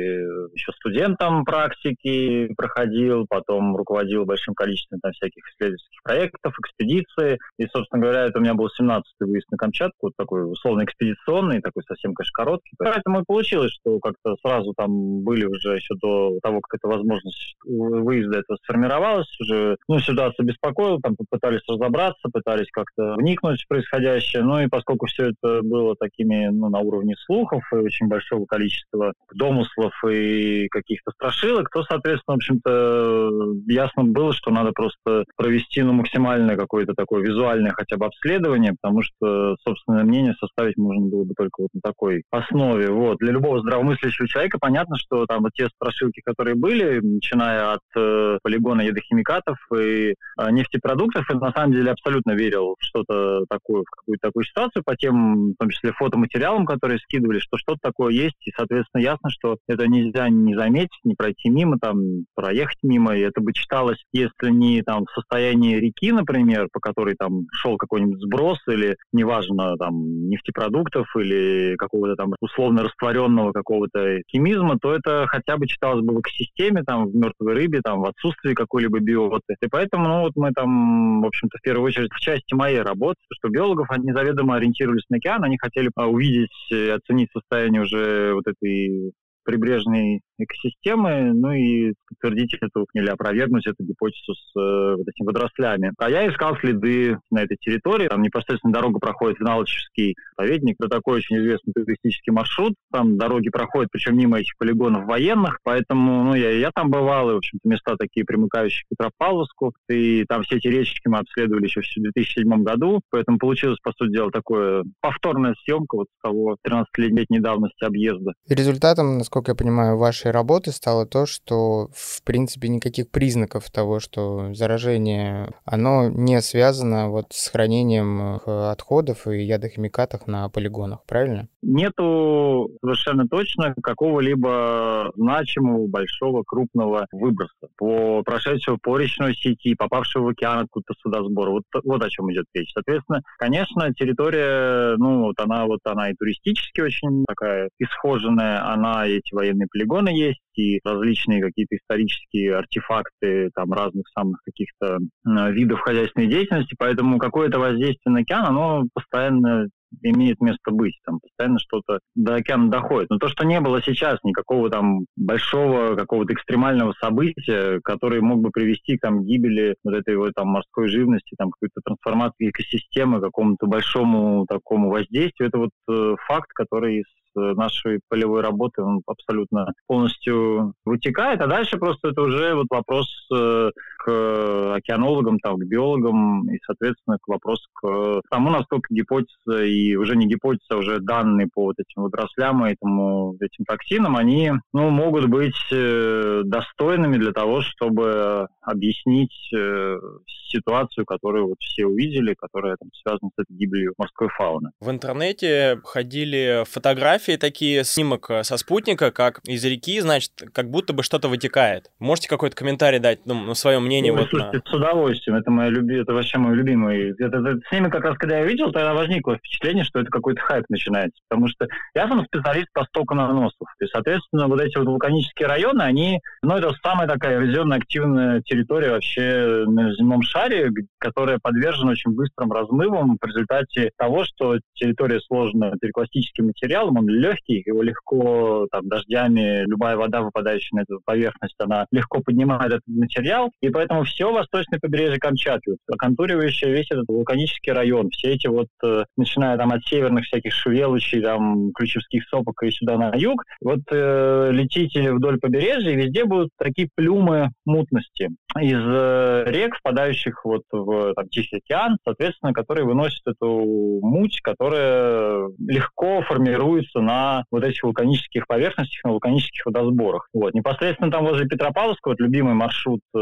Speaker 8: еще студентом практики проходил, потом руководил большим количеством там всяких исследовательских проектов, экспедиции. И, собственно говоря, это у меня был 17-й выезд на Камчатку, вот такой условно экспедиционный, такой совсем, конечно, короткий. Поэтому и получилось, что как-то сразу там были уже еще до того, как эта возможность выезда этого сформировалась, уже, ну, ситуация беспокоила, там попытались разобраться, пытались как-то вникнуть в происходящее. Ну и поскольку все это было такими, ну, на уровне слухов и очень большого количества домыслов и каких-то страшилок, то, соответственно, в общем-то, ясно было, что надо просто провести ну, максимальное какое-то такое визуальное хотя бы обследование, потому что собственное мнение составить можно было бы только вот на такой основе. Вот. Для любого здравомыслящего человека понятно, что там вот те страшилки, которые были, начиная от э, полигона ядохимикатов и э, нефтепродуктов, и на самом деле абсолютно верил в что-то такое, в какую-то такую ситуацию по тем, в том числе фотоматериалам, которые скидывали, что что-то такое есть, и, соответственно, ясно, что это нельзя не заметить, не пройти мимо, там, проехать мимо, и это бы читалось, если не там в состоянии реки, например, по которой там шел какой-нибудь сброс или, неважно, там, нефтепродуктов или какого-то там условно растворенного какого-то химизма, то это хотя бы читалось бы в экосистеме, там, в мертвой рыбе, там, в отсутствии какой-либо биоты. И поэтому, ну, вот мы там, в общем-то, в первую очередь в части моей работы, что биологов, они заведомо ориентировались на океан, они хотели а, увидеть оценить состояние уже вот этой прибрежной экосистемы, ну и подтвердить эту или опровергнуть эту гипотезу с э, вот этими водорослями. А я искал следы на этой территории. Там непосредственно дорога проходит в Налочевский заповедник. Это такой очень известный туристический маршрут. Там дороги проходят, причем мимо этих полигонов военных. Поэтому ну, я, я там бывал, и, в общем-то, места такие примыкающие к Петропавловску. И там все эти речки мы обследовали еще в 2007 году. Поэтому получилось, по сути дела, такое повторная съемка вот с того 13-летней давности объезда.
Speaker 2: И результатом, насколько я понимаю, вашей работы стало то, что, в принципе, никаких признаков того, что заражение, оно не связано вот с хранением э, отходов и ядохимикатов на полигонах, правильно?
Speaker 8: Нету совершенно точно какого-либо значимого, большого, крупного выброса по прошедшего по речной сети, попавшего в океан откуда-то сюда сбора. Вот, вот о чем идет речь. Соответственно, конечно, территория, ну, вот она вот она и туристически очень такая исхоженная, она эти военные полигоны есть, и различные какие-то исторические артефакты там разных самых каких-то видов хозяйственной деятельности, поэтому какое-то воздействие на океан, оно постоянно имеет место быть. Там постоянно что-то до океана доходит. Но то, что не было сейчас никакого там большого какого-то экстремального события, который мог бы привести там, к гибели вот этой вот там морской живности, там какой-то трансформации экосистемы, какому-то большому такому воздействию, это вот э, факт, который Э, нашей полевой работы он абсолютно полностью вытекает, а дальше просто это уже вот вопрос э, к океанологам, там, к биологам и, соответственно, к вопросу к тому, насколько гипотеза и уже не гипотеза, а уже данные по вот этим водорослям и этому, этим токсинам, они ну, могут быть э, достойными для того, чтобы объяснить ситуацию, которую вот все увидели, которая там, связана с этой гибелью морской фауны.
Speaker 3: В интернете ходили фотографии фотографии такие, снимок э, со спутника, как из реки, значит, как будто бы что-то вытекает. Можете какой-то комментарий дать, ну, свое мнение?
Speaker 8: Ой,
Speaker 3: вот
Speaker 8: слушайте,
Speaker 3: на...
Speaker 8: с удовольствием. Это, моя люби... это вообще мой любимый. Это, это, снимок как раз, когда я видел, тогда возникло впечатление, что это какой-то хайп начинается. Потому что я сам специалист по стоку наносов. И, соответственно, вот эти вот вулканические районы, они, ну, это самая такая эрозионно активная территория вообще на земном шаре, которая подвержена очень быстрым размывам в результате того, что территория сложена перекластическим материалом, он легкий, его легко там, дождями, любая вода, выпадающая на эту поверхность, она легко поднимает этот материал, и поэтому все восточное побережье Камчатки, оконтуривающее весь этот вулканический район, все эти вот, э, начиная там от северных всяких швелочей, там, ключевских сопок и сюда на юг, вот э, летите вдоль побережья, и везде будут такие плюмы мутности из э, рек, впадающих вот в там, Тихий океан, соответственно, которые выносят эту муть, которая легко формируется на вот этих вулканических поверхностях, на вулканических водосборах. Вот. Непосредственно там возле Петропавловска, вот любимый маршрут э,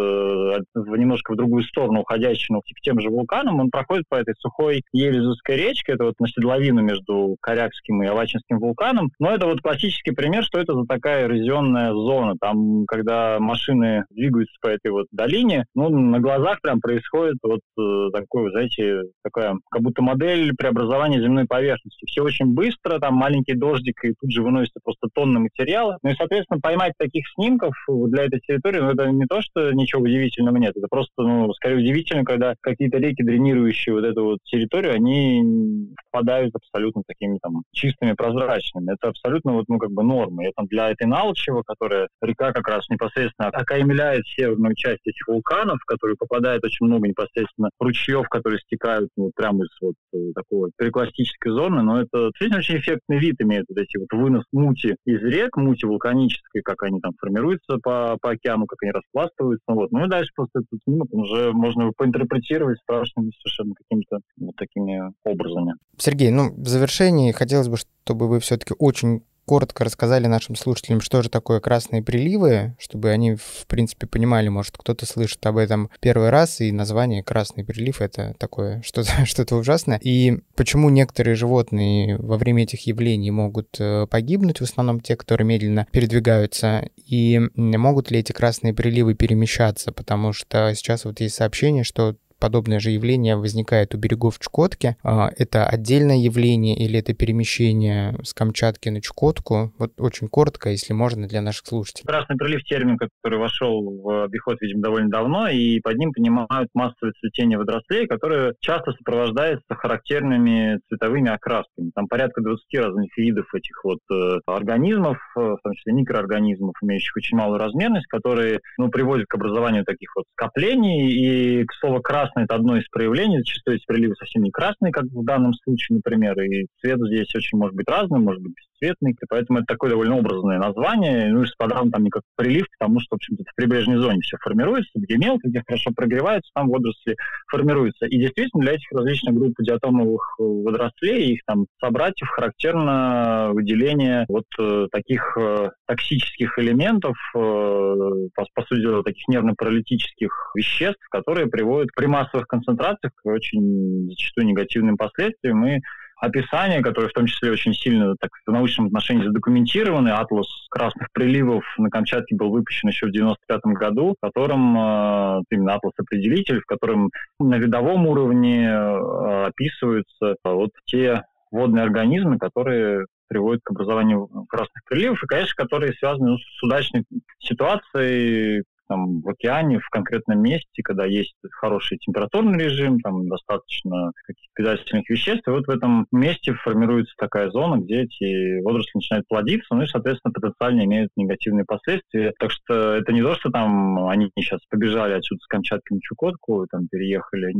Speaker 8: немножко в другую сторону, уходящий но к тем же вулканам, он проходит по этой сухой Елизовской речке, это вот на седловину между Корякским и Авачинским вулканом. Но это вот классический пример, что это за такая эрозионная зона. Там, когда машины двигаются по этой вот долине, ну, на глазах прям происходит вот э, такой, знаете, такая, как будто модель преобразования земной поверхности. Все очень быстро, там маленький дождик, и тут же выносится просто тонны материала. Ну и, соответственно, поймать таких снимков для этой территории, ну, это не то, что ничего удивительного нет, это просто, ну, скорее удивительно, когда какие-то реки, дренирующие вот эту вот территорию, они впадают абсолютно такими там чистыми, прозрачными. Это абсолютно вот, ну, как бы норма. Там для этой Налчева, которая река как раз непосредственно окаймляет северную часть этих вулканов, в которые попадает очень много непосредственно ручьев, которые стекают ну, прямо из вот э, такой перекластической зоны, но это действительно очень эффектный вид имеет имеют вот эти вот вынос мути из рек, мути вулканической, как они там формируются по, по океану, как они распластываются. Вот. Ну и дальше просто этот снимок уже можно поинтерпретировать страшными совершенно какими-то вот такими образами.
Speaker 2: Сергей, ну, в завершении хотелось бы, чтобы вы все-таки очень коротко рассказали нашим слушателям, что же такое красные приливы, чтобы они, в принципе, понимали, может, кто-то слышит об этом первый раз, и название «красный прилив» — это такое (laughs) что-то что ужасное. И почему некоторые животные во время этих явлений могут э, погибнуть, в основном те, которые медленно передвигаются, и могут ли эти красные приливы перемещаться, потому что сейчас вот есть сообщение, что подобное же явление возникает у берегов Чукотки. А, это отдельное явление или это перемещение с Камчатки на Чукотку? Вот очень коротко, если можно, для наших слушателей.
Speaker 8: Красный прилив термин, который вошел в обиход, видимо, довольно давно, и под ним понимают массовое цветение водорослей, которое часто сопровождается характерными цветовыми окрасками. Там порядка 20 разных видов этих вот э, организмов, э, в том числе микроорганизмов, имеющих очень малую размерность, которые ну, приводят к образованию таких вот скоплений. И, к слову, красный красный – это одно из проявлений. Зачастую эти приливы совсем не красные, как в данном случае, например. И цвет здесь очень может быть разным, может быть бесцветный. И поэтому это такое довольно образное название. Ну и с подавом там не как прилив, потому что, в общем-то, в прибрежной зоне все формируется, где мелко, где хорошо прогревается, там водоросли формируются. И действительно для этих различных групп диатомовых э, водорослей, их там собратьев, характерно выделение вот э, таких э, токсических элементов, э, по, по сути дела, таких нервно-паралитических веществ, которые приводят прямому массовых концентрациях к очень зачастую негативным последствиям. И описание, которое в том числе очень сильно так, в научном отношении задокументированы. Атлас красных приливов на Камчатке был выпущен еще в 95 году, в котором э, именно атлас-определитель, в котором на видовом уровне э, описываются вот те водные организмы, которые приводят к образованию красных приливов, и, конечно, которые связаны с удачной ситуацией, там, в океане, в конкретном месте, когда есть хороший температурный режим, там достаточно каких-то питательных веществ, и вот в этом месте формируется такая зона, где эти водоросли начинают плодиться, ну и, соответственно, потенциально имеют негативные последствия. Так что это не то, что там они сейчас побежали отсюда с Камчатки на Чукотку, там переехали.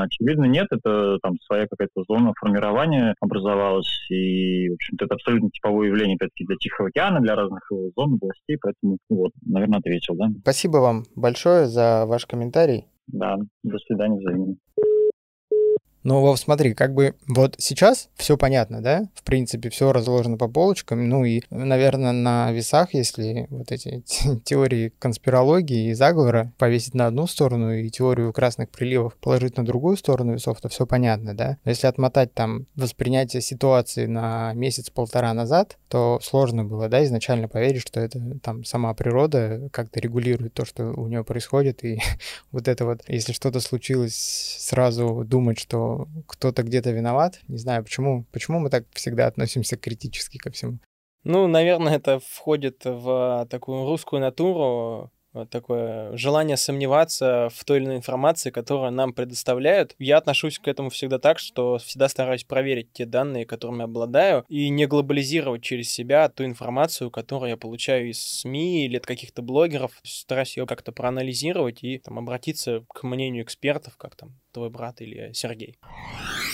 Speaker 8: Очевидно, нет, это там своя какая-то зона формирования образовалась, и, в общем-то, это абсолютно типовое явление, опять-таки, для Тихого океана, для разных его зон, областей, поэтому, вот, наверное, ответил, да?
Speaker 2: Спасибо Спасибо вам большое за ваш комментарий.
Speaker 8: Да, до свидания взаимно.
Speaker 2: Ну, Вов, смотри, как бы вот сейчас все понятно, да? В принципе, все разложено по полочкам. Ну и, наверное, на весах, если вот эти (laughs) теории конспирологии и заговора повесить на одну сторону и теорию красных приливов положить на другую сторону весов, то все понятно, да? Но если отмотать там воспринятие ситуации на месяц-полтора назад, то сложно было, да, изначально поверить, что это там сама природа как-то регулирует то, что у нее происходит, и (laughs) вот это вот, если что-то случилось, сразу думать, что кто-то где-то виноват. Не знаю, почему, почему мы так всегда относимся критически ко всему.
Speaker 3: Ну, наверное, это входит в такую русскую натуру, вот такое желание сомневаться в той или иной информации, которую нам предоставляют. Я отношусь к этому всегда так, что всегда стараюсь проверить те данные, которыми обладаю, и не глобализировать через себя ту информацию, которую я получаю из СМИ или от каких-то блогеров. Стараюсь ее как-то проанализировать и там, обратиться к мнению экспертов, как там твой брат или Сергей.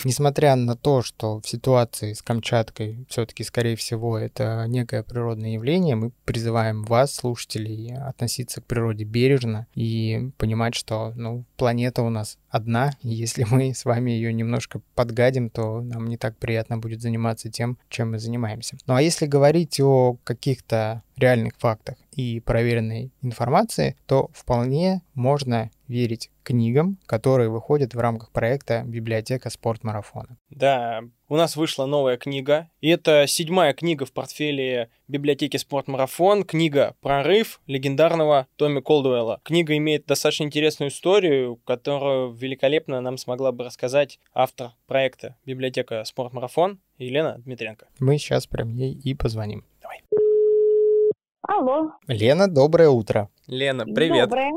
Speaker 2: Несмотря на то, что в ситуации с Камчаткой все-таки, скорее всего, это некое природное явление, мы призываем вас, слушателей, относиться к природе бережно и понимать, что ну, планета у нас одна, и если мы с вами ее немножко подгадим, то нам не так приятно будет заниматься тем, чем мы занимаемся. Ну а если говорить о каких-то реальных фактах и проверенной информации, то вполне можно верить книгам, которые выходят в рамках проекта «Библиотека спортмарафона».
Speaker 3: Да, у нас вышла новая книга, и это седьмая книга в портфеле библиотеки «Спортмарафон», книга «Прорыв» легендарного Томми Колдуэлла. Книга имеет достаточно интересную историю, которую великолепно нам смогла бы рассказать автор проекта «Библиотека Спортмарафон» Елена Дмитренко.
Speaker 2: Мы сейчас прям ей и позвоним.
Speaker 3: Давай.
Speaker 4: Алло.
Speaker 2: Лена, доброе утро.
Speaker 3: Лена, привет.
Speaker 4: Доброе.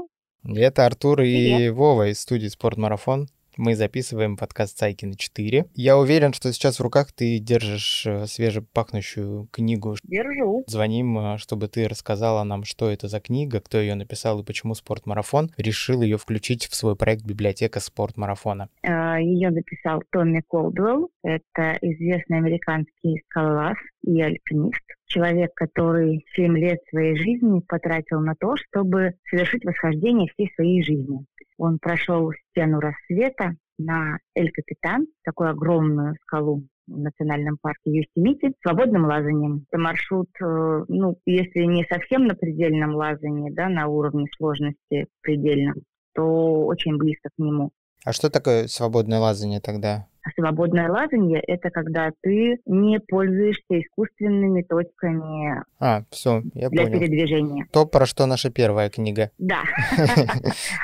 Speaker 2: Это Артур и Привет. Вова из студии «Спортмарафон». Мы записываем подкаст Сайкина 4. Я уверен, что сейчас в руках ты держишь э, свежепахнущую книгу.
Speaker 9: Держу.
Speaker 2: Звоним, э, чтобы ты рассказала нам, что это за книга, кто ее написал и почему «Спортмарафон» решил ее включить в свой проект «Библиотека спортмарафона».
Speaker 9: А, ее написал Томми Колдуэлл. Это известный американский скалолаз и альпинист. Человек, который 7 лет своей жизни потратил на то, чтобы совершить восхождение всей своей жизни. Он прошел стену рассвета на Эль-Капитан, такую огромную скалу в национальном парке Юстимити, свободным лазанием. Это маршрут, э, ну, если не совсем на предельном лазании, да, на уровне сложности предельном, то очень близко к нему.
Speaker 2: А что такое свободное лазание тогда?
Speaker 9: Свободное лазание – это когда ты не пользуешься искусственными точками
Speaker 2: а, все, я
Speaker 9: для
Speaker 2: понял.
Speaker 9: передвижения.
Speaker 2: То, про что наша первая книга.
Speaker 9: Да. (laughs)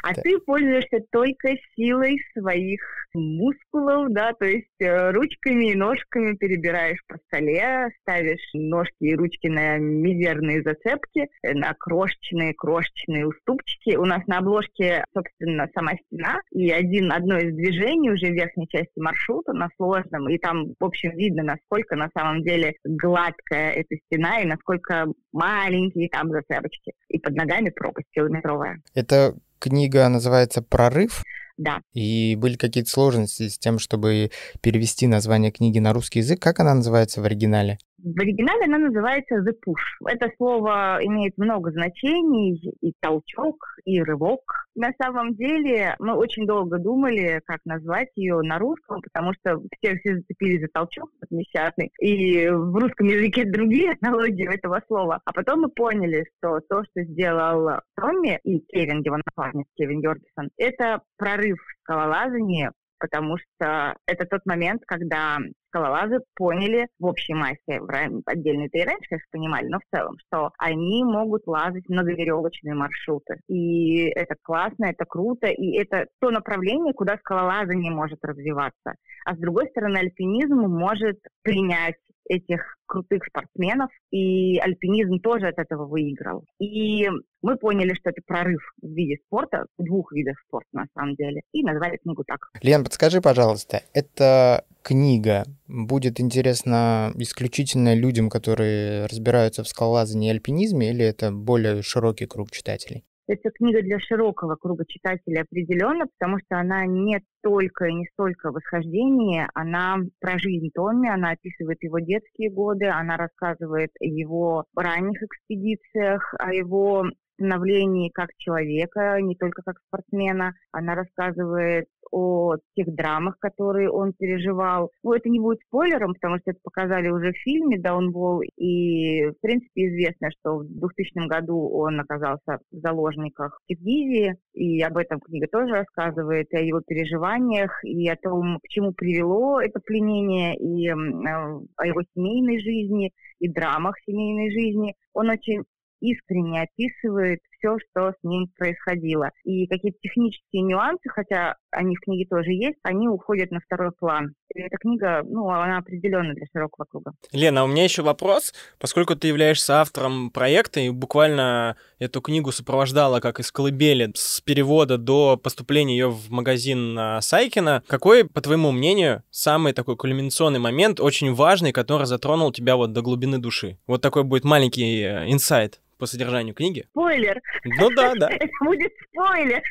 Speaker 9: А ты пользуешься только силой своих мускулов, да, то есть э, ручками и ножками перебираешь по столе, ставишь ножки и ручки на мизерные зацепки, э, на крошечные крошечные уступчики. У нас на обложке, собственно, сама стена, и один, одно из движений уже в верхней части маршрута на сложном, и там, в общем, видно, насколько на самом деле гладкая эта стена и насколько маленькие там зацепочки. И под ногами пропасть километровая.
Speaker 2: Это книга называется «Прорыв».
Speaker 9: Да.
Speaker 2: И были какие-то сложности с тем, чтобы перевести название книги на русский язык. Как она называется в оригинале?
Speaker 9: В оригинале она называется «the push». Это слово имеет много значений, и толчок, и рывок. На самом деле мы очень долго думали, как назвать ее на русском, потому что все все зацепились за толчок несчастный, и в русском языке другие аналогии этого слова. А потом мы поняли, что то, что сделал Томми и Кевин, его напарник Кевин Йоргисон, это прорыв в скалолазании потому что это тот момент, когда скалолазы поняли в общей массе, в отдельные-то и раньше, конечно, понимали, но в целом, что они могут лазать многоверевочные маршруты. И это классно, это круто, и это то направление, куда скалолазание может развиваться. А с другой стороны, альпинизм может принять этих крутых спортсменов, и альпинизм тоже от этого выиграл. И мы поняли, что это прорыв в виде спорта, в двух видах спорта на самом деле, и назвали книгу так.
Speaker 2: Лен, подскажи, пожалуйста, эта книга будет интересна исключительно людям, которые разбираются в скалолазании и альпинизме, или это более широкий круг читателей?
Speaker 9: Это книга для широкого круга читателей определенно, потому что она не только и не столько восхождение, она про жизнь Томми, она описывает его детские годы, она рассказывает о его ранних экспедициях, о его становлении как человека, не только как спортсмена. Она рассказывает о тех драмах, которые он переживал. Ну, это не будет спойлером, потому что это показали уже в фильме «Даунвол», и, в принципе, известно, что в 2000 году он оказался в заложниках в Киргизии, и об этом книга тоже рассказывает, и о его переживаниях, и о том, к чему привело это пленение, и э, о его семейной жизни, и драмах семейной жизни. Он очень искренне описывает все, что с ним происходило. И какие-то технические нюансы, хотя они в книге тоже есть, они уходят на второй план. И эта книга, ну, она определенно для широкого круга.
Speaker 3: Лена, а у меня еще вопрос. Поскольку ты являешься автором проекта и буквально эту книгу сопровождала как из колыбели с перевода до поступления ее в магазин Сайкина, какой, по твоему мнению, самый такой кульминационный момент, очень важный, который затронул тебя вот до глубины души? Вот такой будет маленький э, инсайт по содержанию книги?
Speaker 9: Спойлер.
Speaker 3: Ну да, да. (laughs)
Speaker 9: Это будет спойлер.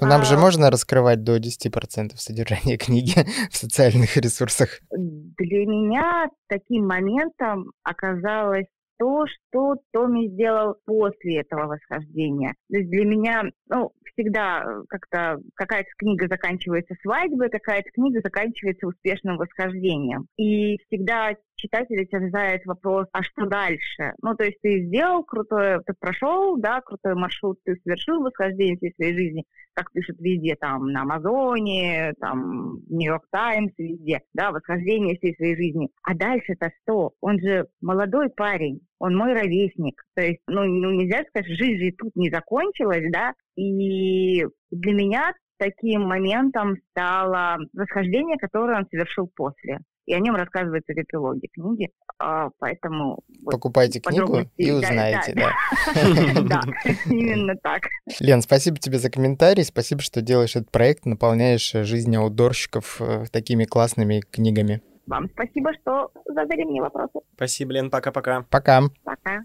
Speaker 2: Но нам же а. можно раскрывать до 10% содержания книги (laughs) в социальных ресурсах.
Speaker 9: Для меня таким моментом оказалось то, что Томми сделал после этого восхождения. То есть для меня, ну, всегда как-то какая-то книга заканчивается свадьбой, какая-то книга заканчивается успешным восхождением. И всегда читателя терзает вопрос, а что дальше? Ну, то есть ты сделал крутое, ты прошел, да, крутой маршрут, ты совершил восхождение всей своей жизни, как пишут везде, там, на Амазоне, там, Нью-Йорк Таймс, везде, да, восхождение всей своей жизни. А дальше-то что? Он же молодой парень, он мой ровесник. То есть, ну, ну нельзя сказать, жизнь же тут не закончилась, да, и для меня таким моментом стало восхождение, которое он совершил после.
Speaker 10: И о нем рассказывается в эпилоге книги, а, поэтому...
Speaker 2: Покупайте книгу и узнаете, да. (laughs)
Speaker 10: Да, именно так.
Speaker 2: Лен, спасибо тебе за комментарий, спасибо, что делаешь этот проект, наполняешь жизнь аутдорщиков э, такими классными книгами.
Speaker 10: Вам спасибо, что задали мне вопросы.
Speaker 3: Спасибо, Лен, пока-пока.
Speaker 2: Пока.
Speaker 10: Пока.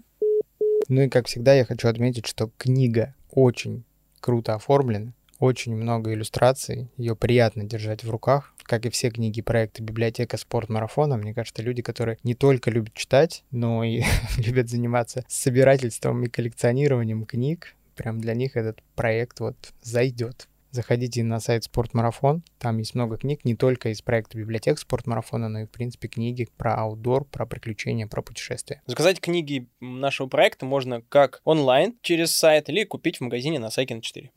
Speaker 2: Ну и, как всегда, я хочу отметить, что книга очень круто оформлена, очень много иллюстраций, ее приятно держать в руках, как и все книги проекта «Библиотека спорт марафона». Мне кажется, люди, которые не только любят читать, но и (laughs) любят заниматься собирательством и коллекционированием книг, прям для них этот проект вот зайдет. Заходите на сайт Спортмарафон, там есть много книг, не только из проекта библиотек Спортмарафона, но и, в принципе, книги про аутдор, про приключения, про путешествия.
Speaker 3: Заказать книги нашего проекта можно как онлайн через сайт или купить в магазине на Сайкин 4.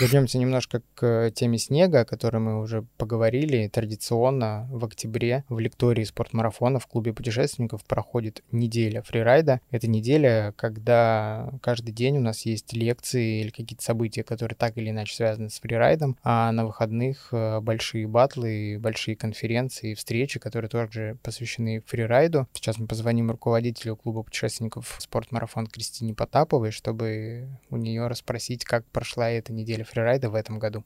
Speaker 2: Вернемся немножко к теме снега, о которой мы уже поговорили. Традиционно в октябре в лектории спортмарафона в клубе путешественников проходит неделя фрирайда. Это неделя, когда каждый день у нас есть лекции или какие-то события, которые так или иначе связаны с фрирайдом, а на выходных э, большие батлы, большие конференции, встречи, которые тоже посвящены фрирайду. Сейчас мы позвоним руководителю клуба путешественников спортмарафон Кристине Потаповой, чтобы у нее расспросить, как прошла эта неделя фрирайда в этом году.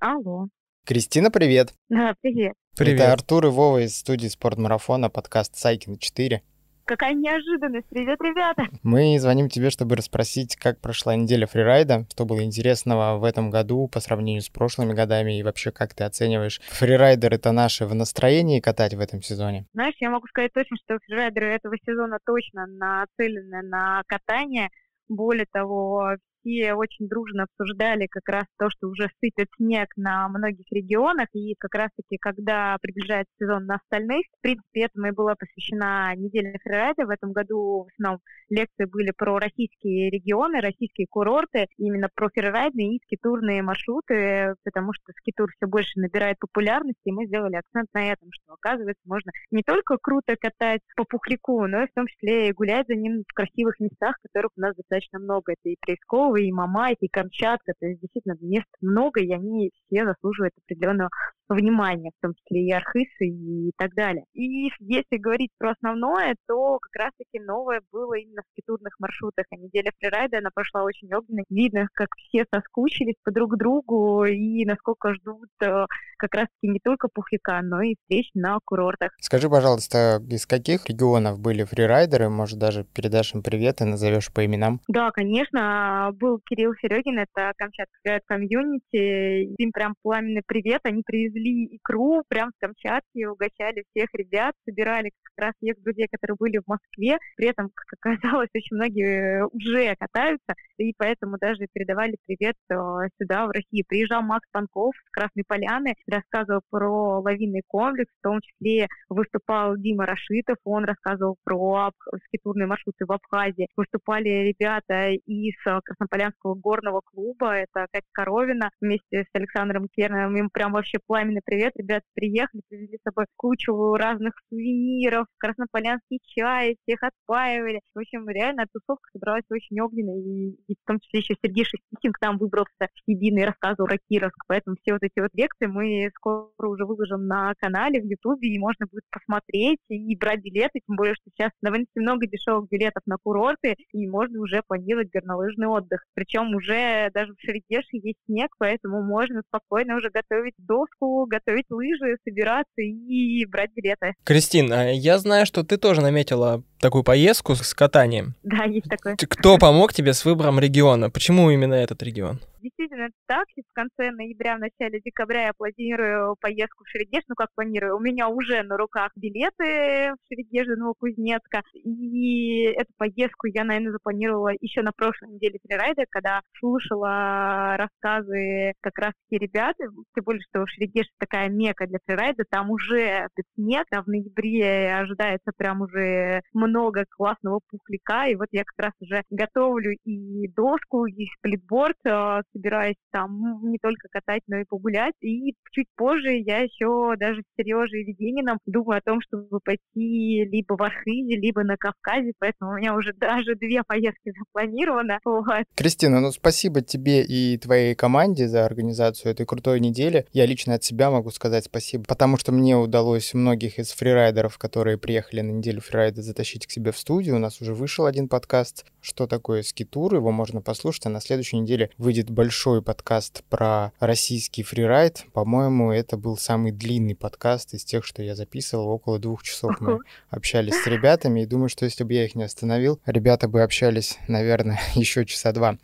Speaker 10: Алло.
Speaker 2: Кристина, привет.
Speaker 10: Да, привет.
Speaker 3: Привет.
Speaker 2: Это Артур и Вова из студии Спортмарафона, подкаст Сайкин 4.
Speaker 10: Какая неожиданность. Привет, ребята.
Speaker 2: Мы звоним тебе, чтобы расспросить, как прошла неделя фрирайда, что было интересного в этом году по сравнению с прошлыми годами, и вообще, как ты оцениваешь фрирайдеры-то наши в настроении катать в этом сезоне?
Speaker 10: Знаешь, я могу сказать точно, что фрирайдеры этого сезона точно нацелены на катание. Более того, все очень дружно обсуждали как раз то, что уже сыпет снег на многих регионах, и как раз-таки, когда приближается сезон на остальных, в принципе, этому и была посвящена неделя фрирайда. В этом году в основном лекции были про российские регионы, российские курорты, именно про фрирайдные и скитурные маршруты, потому что скитур все больше набирает популярности, и мы сделали акцент на этом, что, оказывается, можно не только круто катать по Пухляку, но и в том числе и гулять за ним в красивых местах, которых у нас достаточно много. Это и Трейскова, и Мамайка, и Камчатка, то есть действительно мест много, и они все заслуживают определенного внимания, в том числе и Архисы и так далее. И если говорить про основное, то как раз-таки новое было именно в скитурных маршрутах. А неделя фрирайда, она прошла очень огненно. Видно, как все соскучились по друг другу и насколько ждут э, как раз-таки не только пухляка, но и встреч на курортах.
Speaker 2: Скажи, пожалуйста, из каких регионов были фрирайдеры? Может, даже передашь им привет и назовешь по именам?
Speaker 10: Да, конечно, был Кирилл Серегин, это Камчатка комьюнити. Им прям пламенный привет. Они привезли икру прям с Камчатки, угощали всех ребят, собирали как раз тех друзей, которые были в Москве. При этом, (laughs) как оказалось, очень многие уже катаются, и поэтому даже передавали привет э, сюда, в Россию. Приезжал Макс Панков с Красной Поляны, рассказывал про лавинный комплекс, в том числе выступал Дима Рашитов, он рассказывал про скитурные маршруты в Абхазии. Выступали ребята из э, Краснополянского горного клуба, это Катя Коровина вместе с Александром Керновым. Им прям вообще пламенный привет. Ребята приехали, привезли с собой кучу разных сувениров, краснополянский чай, всех отпаивали. В общем, реально тусовка собралась очень огненная, и, и в том числе еще Сергей Шестихин к нам выбрался в Ебиный и рассказывал про Кировск. Поэтому все вот эти вот лекции мы скоро уже выложим на канале в Ютубе, и можно будет посмотреть и брать билеты, тем более, что сейчас довольно-таки много дешевых билетов на курорты, и можно уже планировать горнолыжный отдых. Причем уже даже в Шерегеше есть снег, поэтому можно спокойно уже готовить доску, готовить лыжи, собираться и брать билеты.
Speaker 3: Кристин, а я знаю, что ты тоже наметила такую поездку с катанием.
Speaker 10: Да, есть такое.
Speaker 3: Кто помог тебе с выбором региона? Почему именно этот регион?
Speaker 10: Действительно, это так. И в конце ноября, в начале декабря я планирую поездку в Шерегеш. Ну, как планирую? У меня уже на руках билеты в Шерегеш до Новокузнецка. И эту поездку я, наверное, запланировала еще на прошлой неделе фрирайда, когда слушала рассказы как раз-таки ребят. Тем более, что Шерегеш такая мека для фрирайда. Там уже снег, а в ноябре ожидается прям уже много классного пухляка. И вот я как раз уже готовлю и доску, и сплитборд э, собираюсь там не только катать, но и погулять. И чуть позже я еще даже с Сережей Ведениным думаю о том, чтобы пойти либо в Архизе, либо на Кавказе, поэтому у меня уже (laughs) даже две поездки запланировано. Вот.
Speaker 2: Кристина, ну спасибо тебе и твоей команде за организацию этой крутой недели. Я лично от себя могу сказать спасибо, потому что мне удалось многих из фрирайдеров, которые приехали на неделю фрирайда, затащить к себе в студию. У нас уже вышел один подкаст «Что такое скитур?». Его можно послушать, а на следующей неделе выйдет большой подкаст про российский фрирайд. По-моему, это был самый длинный подкаст из тех, что я записывал. Около двух часов мы общались с ребятами, и думаю, что если бы я их не остановил, ребята бы общались, наверное, (laughs) еще часа два.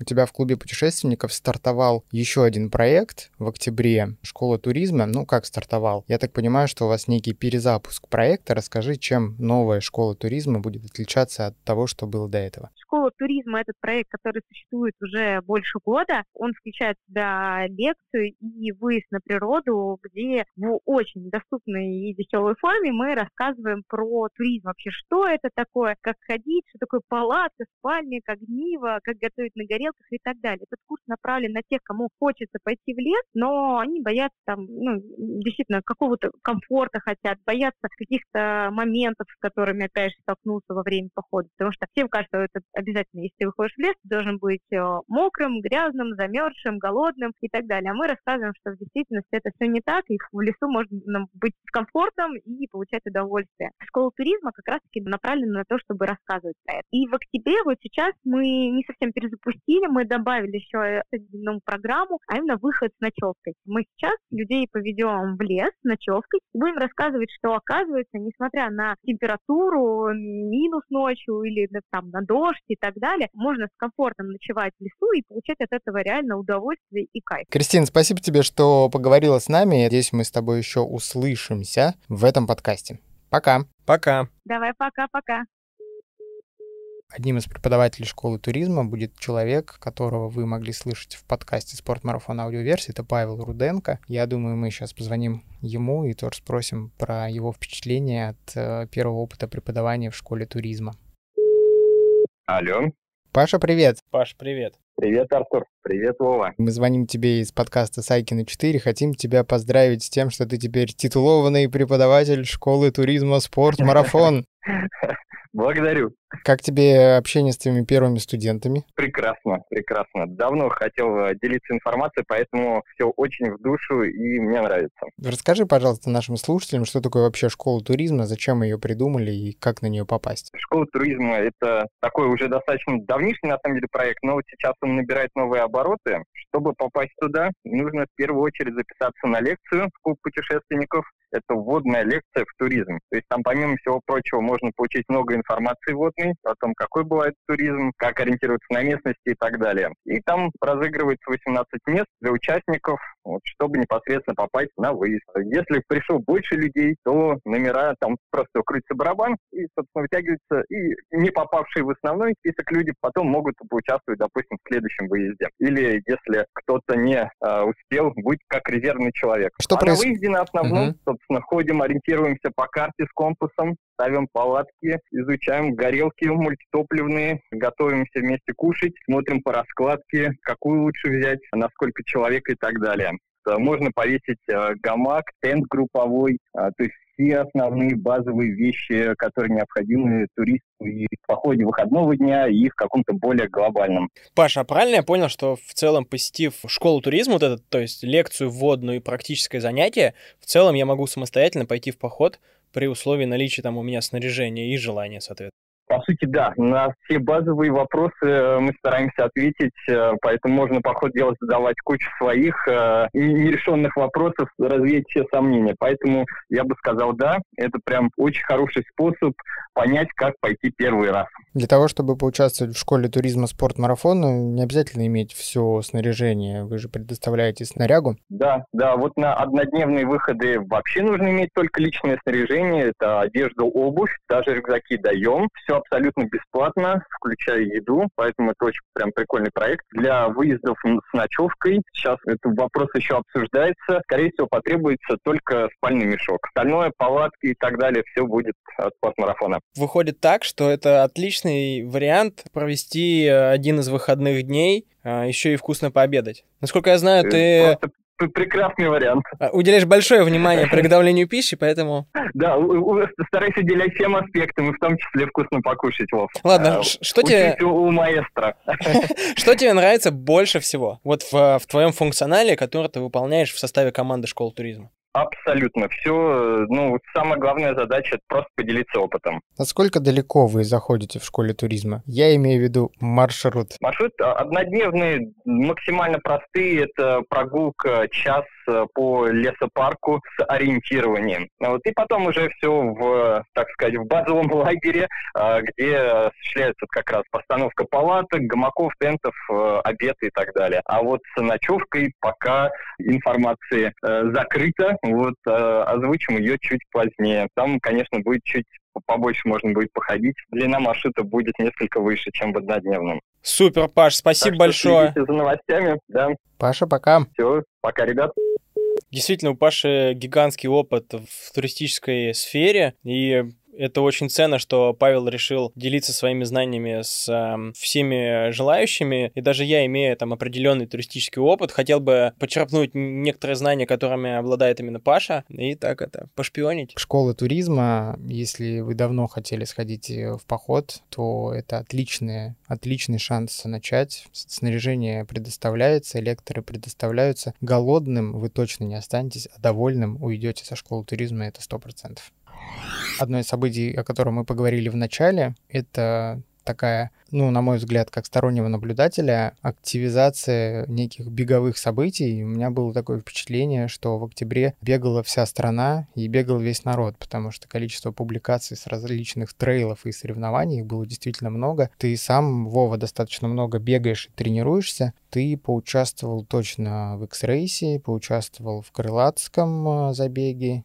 Speaker 2: У тебя в клубе путешественников стартовал еще один проект в октябре. Школа туризма. Ну, как стартовал? Я так понимаю, что у вас некий перезапуск проекта. Расскажи, чем новая школа туризма будет отличаться от того, что было до этого.
Speaker 10: Школа туризма — это проект, который существует уже больше года. Он включает в себя лекцию и выезд на природу, где в очень доступной и веселой форме мы рассказываем про туризм. Вообще, что это такое, как ходить, что такое палатка, спальник, огниво, как готовить на горелках и так далее. Этот курс направлен на тех, кому хочется пойти в лес, но они боятся там, ну, действительно, какого-то комфорта хотят, боятся каких-то моментов, с которыми, опять же, столкнуться во время похода. Потому что всем кажется, что это обязательно, если ты выходишь в лес, ты должен быть э, мокрым, грязным, замерзшим, голодным и так далее. А мы рассказываем, что в действительности это все не так, и в лесу можно быть комфортным и получать удовольствие. Школа туризма как раз-таки направлена на то, чтобы рассказывать про это. И в октябре вот сейчас мы не совсем перезапустили, мы добавили еще одну программу, а именно выход с ночевкой. Мы сейчас людей поведем в лес с ночевкой и будем рассказывать, что оказывается, несмотря на температуру, минус ночью или там на дождь и так далее, можно с комфортом ночевать в лесу и получать от этого реально удовольствие и кайф.
Speaker 2: Кристина, спасибо тебе, что поговорила с нами. Надеюсь, мы с тобой еще услышимся в этом подкасте. Пока.
Speaker 3: Пока.
Speaker 10: Давай, пока-пока.
Speaker 2: Одним из преподавателей школы туризма будет человек, которого вы могли слышать в подкасте «Спортмарафон аудиоверсии». Это Павел Руденко. Я думаю, мы сейчас позвоним ему и тоже спросим про его впечатления от э, первого опыта преподавания в школе туризма.
Speaker 11: Алло.
Speaker 2: Паша, привет.
Speaker 3: Паш, привет.
Speaker 11: Привет, Артур. Привет, Вова.
Speaker 2: Мы звоним тебе из подкаста Сайкина 4. Хотим тебя поздравить с тем, что ты теперь титулованный преподаватель школы туризма «Спорт Марафон». (laughs)
Speaker 11: Благодарю.
Speaker 2: Как тебе общение с твоими первыми студентами?
Speaker 11: Прекрасно, прекрасно. Давно хотел э, делиться информацией, поэтому все очень в душу и мне нравится.
Speaker 2: Расскажи, пожалуйста, нашим слушателям, что такое вообще школа туризма, зачем ее придумали и как на нее попасть?
Speaker 11: Школа туризма — это такой уже достаточно давнишний, на самом деле, проект, но вот сейчас он набирает новые обороты. Чтобы попасть туда, нужно в первую очередь записаться на лекцию в клуб путешественников. Это вводная лекция в туризм. То есть там, помимо всего прочего, можно получить много информации вводной о том, какой бывает туризм, как ориентироваться на местности и так далее. И там разыгрывается 18 мест для участников, вот, чтобы непосредственно попасть на выезд. Если пришел больше людей, то номера там просто крутится барабан и, собственно, вытягиваются, и не попавшие в основной список люди потом могут поучаствовать, допустим, в следующем выезде. Или если кто-то не э, успел, быть как резервный человек.
Speaker 2: Что
Speaker 11: а
Speaker 2: проис...
Speaker 11: на выезде на основном, угу. собственно, ходим, ориентируемся по карте с компасом, ставим палатки, изучаем горелки мультитопливные, готовимся вместе кушать, смотрим по раскладке, какую лучше взять, на сколько человек и так далее. Можно повесить э, гамак, тент групповой, э, то есть все основные базовые вещи, которые необходимы туристу и в походе выходного дня, и в каком-то более глобальном.
Speaker 3: Паша, а правильно я понял, что в целом, посетив школу туризма, вот этот, то есть лекцию вводную и практическое занятие, в целом я могу самостоятельно пойти в поход при условии наличия там у меня снаряжения и желания, соответственно?
Speaker 11: По сути, да. На все базовые вопросы э, мы стараемся ответить, э, поэтому можно по ходу дела задавать кучу своих э, нерешенных вопросов, развеять все сомнения. Поэтому я бы сказал, да, это прям очень хороший способ понять, как пойти первый раз.
Speaker 2: Для того, чтобы поучаствовать в школе туризма спорт-марафон, ну, не обязательно иметь все снаряжение. Вы же предоставляете снарягу.
Speaker 11: Да, да. Вот на однодневные выходы вообще нужно иметь только личное снаряжение. Это одежда, обувь, даже рюкзаки даем. Все абсолютно бесплатно, включая еду, поэтому это очень прям прикольный проект. Для выездов с ночевкой, сейчас этот вопрос еще обсуждается, скорее всего, потребуется только спальный мешок. Остальное, палатки и так далее, все будет от спортмарафона.
Speaker 3: Выходит так, что это отличный вариант провести э, один из выходных дней, а, еще и вкусно пообедать. Насколько я знаю, э, ты
Speaker 11: Просто прекрасный вариант.
Speaker 3: А, уделяешь большое внимание приготовлению пищи, поэтому...
Speaker 11: Да, старайся уделять всем аспектам, и в том числе вкусно покушать, Вов.
Speaker 3: Ладно, а, что тебе...
Speaker 11: у маэстро. (laughs)
Speaker 3: Что тебе нравится больше всего? Вот в, в твоем функционале, который ты выполняешь в составе команды школы туризма.
Speaker 11: Абсолютно. Все, ну, самая главная задача – это просто поделиться опытом.
Speaker 2: Насколько далеко вы заходите в школе туризма? Я имею в виду маршрут.
Speaker 11: Маршрут однодневные, максимально простые. Это прогулка час Э, по лесопарку с ориентированием. Вот, и потом уже все в, так сказать, в базовом (laughs) лагере, э, где осуществляется как раз постановка палаток, гамаков, тентов, э, обед и так далее. А вот с ночевкой пока информация закрыта, вот озвучим ее чуть позднее. Там, конечно, будет чуть побольше можно будет походить. Длина маршрута будет несколько выше, чем в однодневном.
Speaker 3: Супер, Паш, спасибо
Speaker 11: так
Speaker 3: большое.
Speaker 11: за новостями, да.
Speaker 2: Паша, пока.
Speaker 11: Все, пока, ребят.
Speaker 3: Действительно, у Паши гигантский опыт в туристической сфере, и это очень ценно, что Павел решил делиться своими знаниями с э, всеми желающими. И даже я, имея там определенный туристический опыт, хотел бы почерпнуть некоторые знания, которыми обладает именно Паша, и так это, пошпионить.
Speaker 2: Школа туризма, если вы давно хотели сходить э, в поход, то это отличный, отличный шанс начать. Снаряжение предоставляется, лекторы предоставляются. Голодным вы точно не останетесь, а довольным уйдете со школы туризма, это сто процентов. Одно из событий, о котором мы поговорили в начале, это такая, ну, на мой взгляд, как стороннего наблюдателя, активизация неких беговых событий. У меня было такое впечатление, что в октябре бегала вся страна и бегал весь народ, потому что количество публикаций с различных трейлов и соревнований их было действительно много. Ты сам, Вова, достаточно много бегаешь и тренируешься. Ты поучаствовал точно в X-рейсе, поучаствовал в крылатском э, забеге.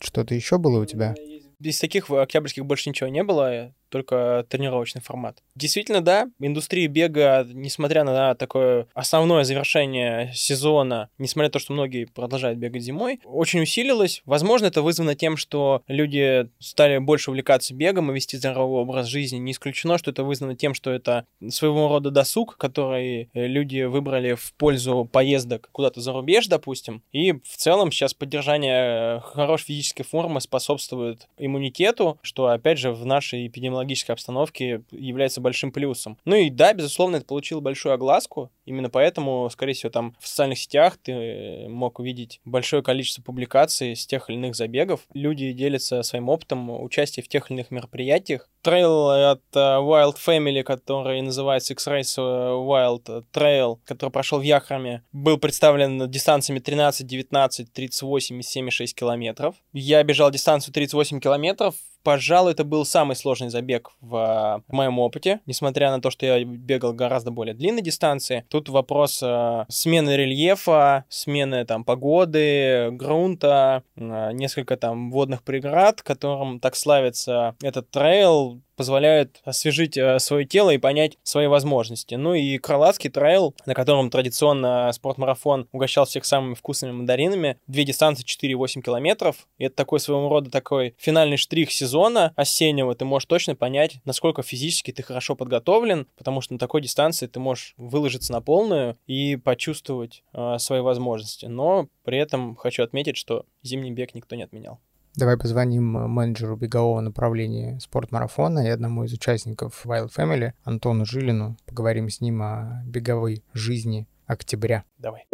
Speaker 2: Что-то еще было у тебя?
Speaker 3: Из таких октябрьских больше ничего не было только тренировочный формат. Действительно, да, индустрия бега, несмотря на такое основное завершение сезона, несмотря на то, что многие продолжают бегать зимой, очень усилилась. Возможно, это вызвано тем, что люди стали больше увлекаться бегом и вести здоровый образ жизни. Не исключено, что это вызвано тем, что это своего рода досуг, который люди выбрали в пользу поездок куда-то за рубеж, допустим. И в целом сейчас поддержание хорошей физической формы способствует иммунитету, что, опять же, в нашей эпидемиологии технологической обстановке является большим плюсом. Ну и да, безусловно, это получило большую огласку. Именно поэтому, скорее всего, там в социальных сетях ты мог увидеть большое количество публикаций с тех или иных забегов. Люди делятся своим опытом участия в тех или иных мероприятиях. Трейл от э, Wild Family, который называется X-Race Wild Trail, который прошел в Яхроме, был представлен дистанциями 13, 19, 38 и 7,6 километров. Я бежал дистанцию 38 километров, пожалуй, это был самый сложный забег в, в моем опыте, несмотря на то, что я бегал гораздо более длинной дистанции. Тут вопрос э, смены рельефа, смены там погоды, грунта, э, несколько там водных преград, которым так славится этот трейл, позволяют освежить э, свое тело и понять свои возможности. Ну и Крылатский трейл, на котором традиционно спортмарафон угощал всех самыми вкусными мандаринами. Две дистанции 4,8 километров. И это такой своего рода такой финальный штрих сезона осеннего. Ты можешь точно понять, насколько физически ты хорошо подготовлен, потому что на такой дистанции ты можешь выложиться на полную и почувствовать э, свои возможности. Но при этом хочу отметить, что зимний бег никто не отменял.
Speaker 2: Давай позвоним э, менеджеру бегового направления спортмарафона и одному из участников Wild Family, Антону Жилину. Поговорим с ним о беговой жизни октября.
Speaker 3: Давай.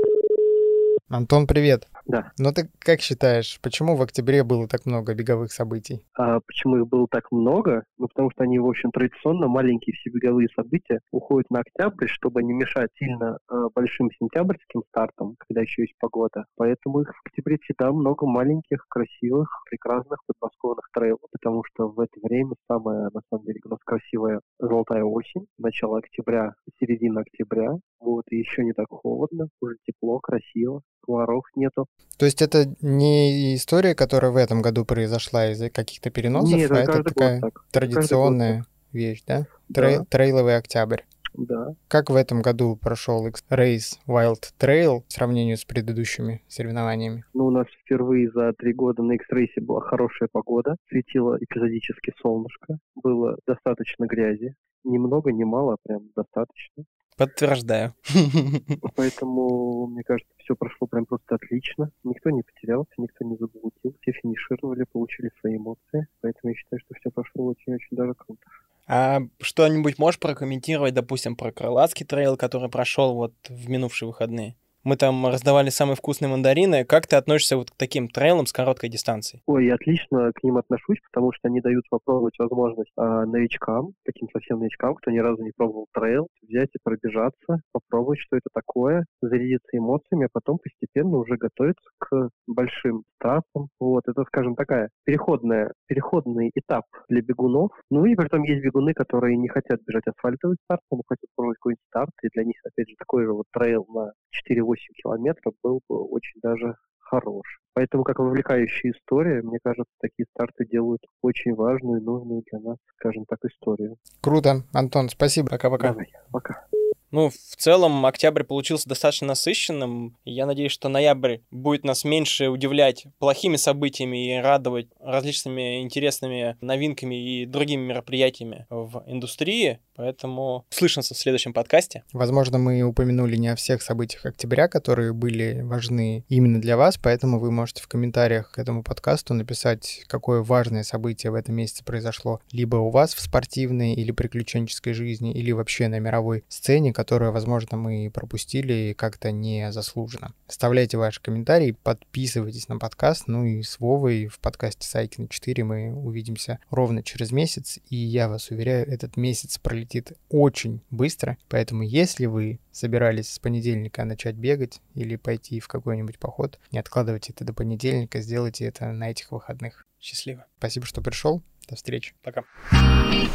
Speaker 2: Антон, привет.
Speaker 12: Да.
Speaker 2: Ну ты как считаешь, почему в октябре было так много беговых событий?
Speaker 12: А почему их было так много? Ну, потому что они, в общем, традиционно маленькие все беговые события уходят на октябрь, чтобы не мешать сильно э, большим сентябрьским стартам, когда еще есть погода. Поэтому их в октябре всегда много маленьких, красивых, прекрасных подмосковных трейлов, потому что в это время самая, на самом деле, у нас красивая золотая осень, начало октября, середина октября, вот, и еще не так холодно, уже тепло, красиво, комаров нету.
Speaker 2: То есть это не история, которая в этом году произошла из-за каких-то переносов,
Speaker 12: Нет,
Speaker 2: а это такая
Speaker 12: так.
Speaker 2: традиционная вещь, да? Трей-
Speaker 12: Да.
Speaker 2: Трейловый октябрь.
Speaker 12: Да.
Speaker 2: Как в этом году прошел X-Race Wild Trail в сравнении с предыдущими соревнованиями?
Speaker 12: Ну, у нас впервые за три года на X-рейсе была хорошая погода. Светило эпизодически солнышко. Было достаточно грязи. Ни много, ни мало, а прям достаточно.
Speaker 3: Подтверждаю. (laughs)
Speaker 12: Поэтому, мне кажется, все прошло прям просто отлично. Никто не потерялся, никто не заблудил. Все финишировали, получили свои эмоции. Поэтому я считаю, что все прошло очень-очень даже круто.
Speaker 3: А что-нибудь можешь прокомментировать, допустим, про Крылатский трейл, который прошел вот в минувшие выходные? Мы там раздавали самые вкусные мандарины. Как ты относишься вот к таким трейлам с короткой дистанцией?
Speaker 12: Ой, я отлично к ним отношусь, потому что они дают попробовать возможность а, новичкам, таким совсем новичкам, кто ни разу не пробовал трейл, взять и пробежаться, попробовать, что это такое, зарядиться эмоциями, а потом постепенно уже готовиться к большим стартам. Вот, это, скажем, такая переходная, переходный этап для бегунов. Ну и при этом есть бегуны, которые не хотят бежать асфальтовый старт, но хотят пробовать какой-нибудь старт, и для них, опять же, такой же вот трейл на 4-8 километров был бы очень даже хорош. Поэтому, как вовлекающая история, мне кажется, такие старты делают очень важную и нужную для нас, скажем так, историю.
Speaker 2: Круто. Антон, спасибо.
Speaker 3: Пока-пока.
Speaker 12: Давай, пока.
Speaker 3: Ну, в целом, октябрь получился достаточно насыщенным. Я надеюсь, что ноябрь будет нас меньше удивлять плохими событиями и радовать различными интересными новинками и другими мероприятиями в индустрии. Поэтому слышимся в следующем подкасте.
Speaker 2: Возможно, мы упомянули не о всех событиях октября, которые были важны именно для вас, поэтому вы можете в комментариях к этому подкасту написать, какое важное событие в этом месяце произошло либо у вас в спортивной или приключенческой жизни, или вообще на мировой сцене, которое, возможно, мы пропустили как-то незаслуженно. Оставляйте ваши комментарии, подписывайтесь на подкаст, ну и с Вовой в подкасте Сайкина 4 мы увидимся ровно через месяц, и я вас уверяю, этот месяц пролетит очень быстро, поэтому если вы собирались с понедельника начать бегать или пойти в какой-нибудь поход, не откладывайте это до понедельника, сделайте это на этих выходных.
Speaker 3: Счастливо.
Speaker 2: Спасибо, что пришел. До встречи.
Speaker 3: Пока.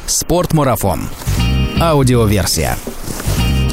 Speaker 1: Спортмарафон. Аудиоверсия.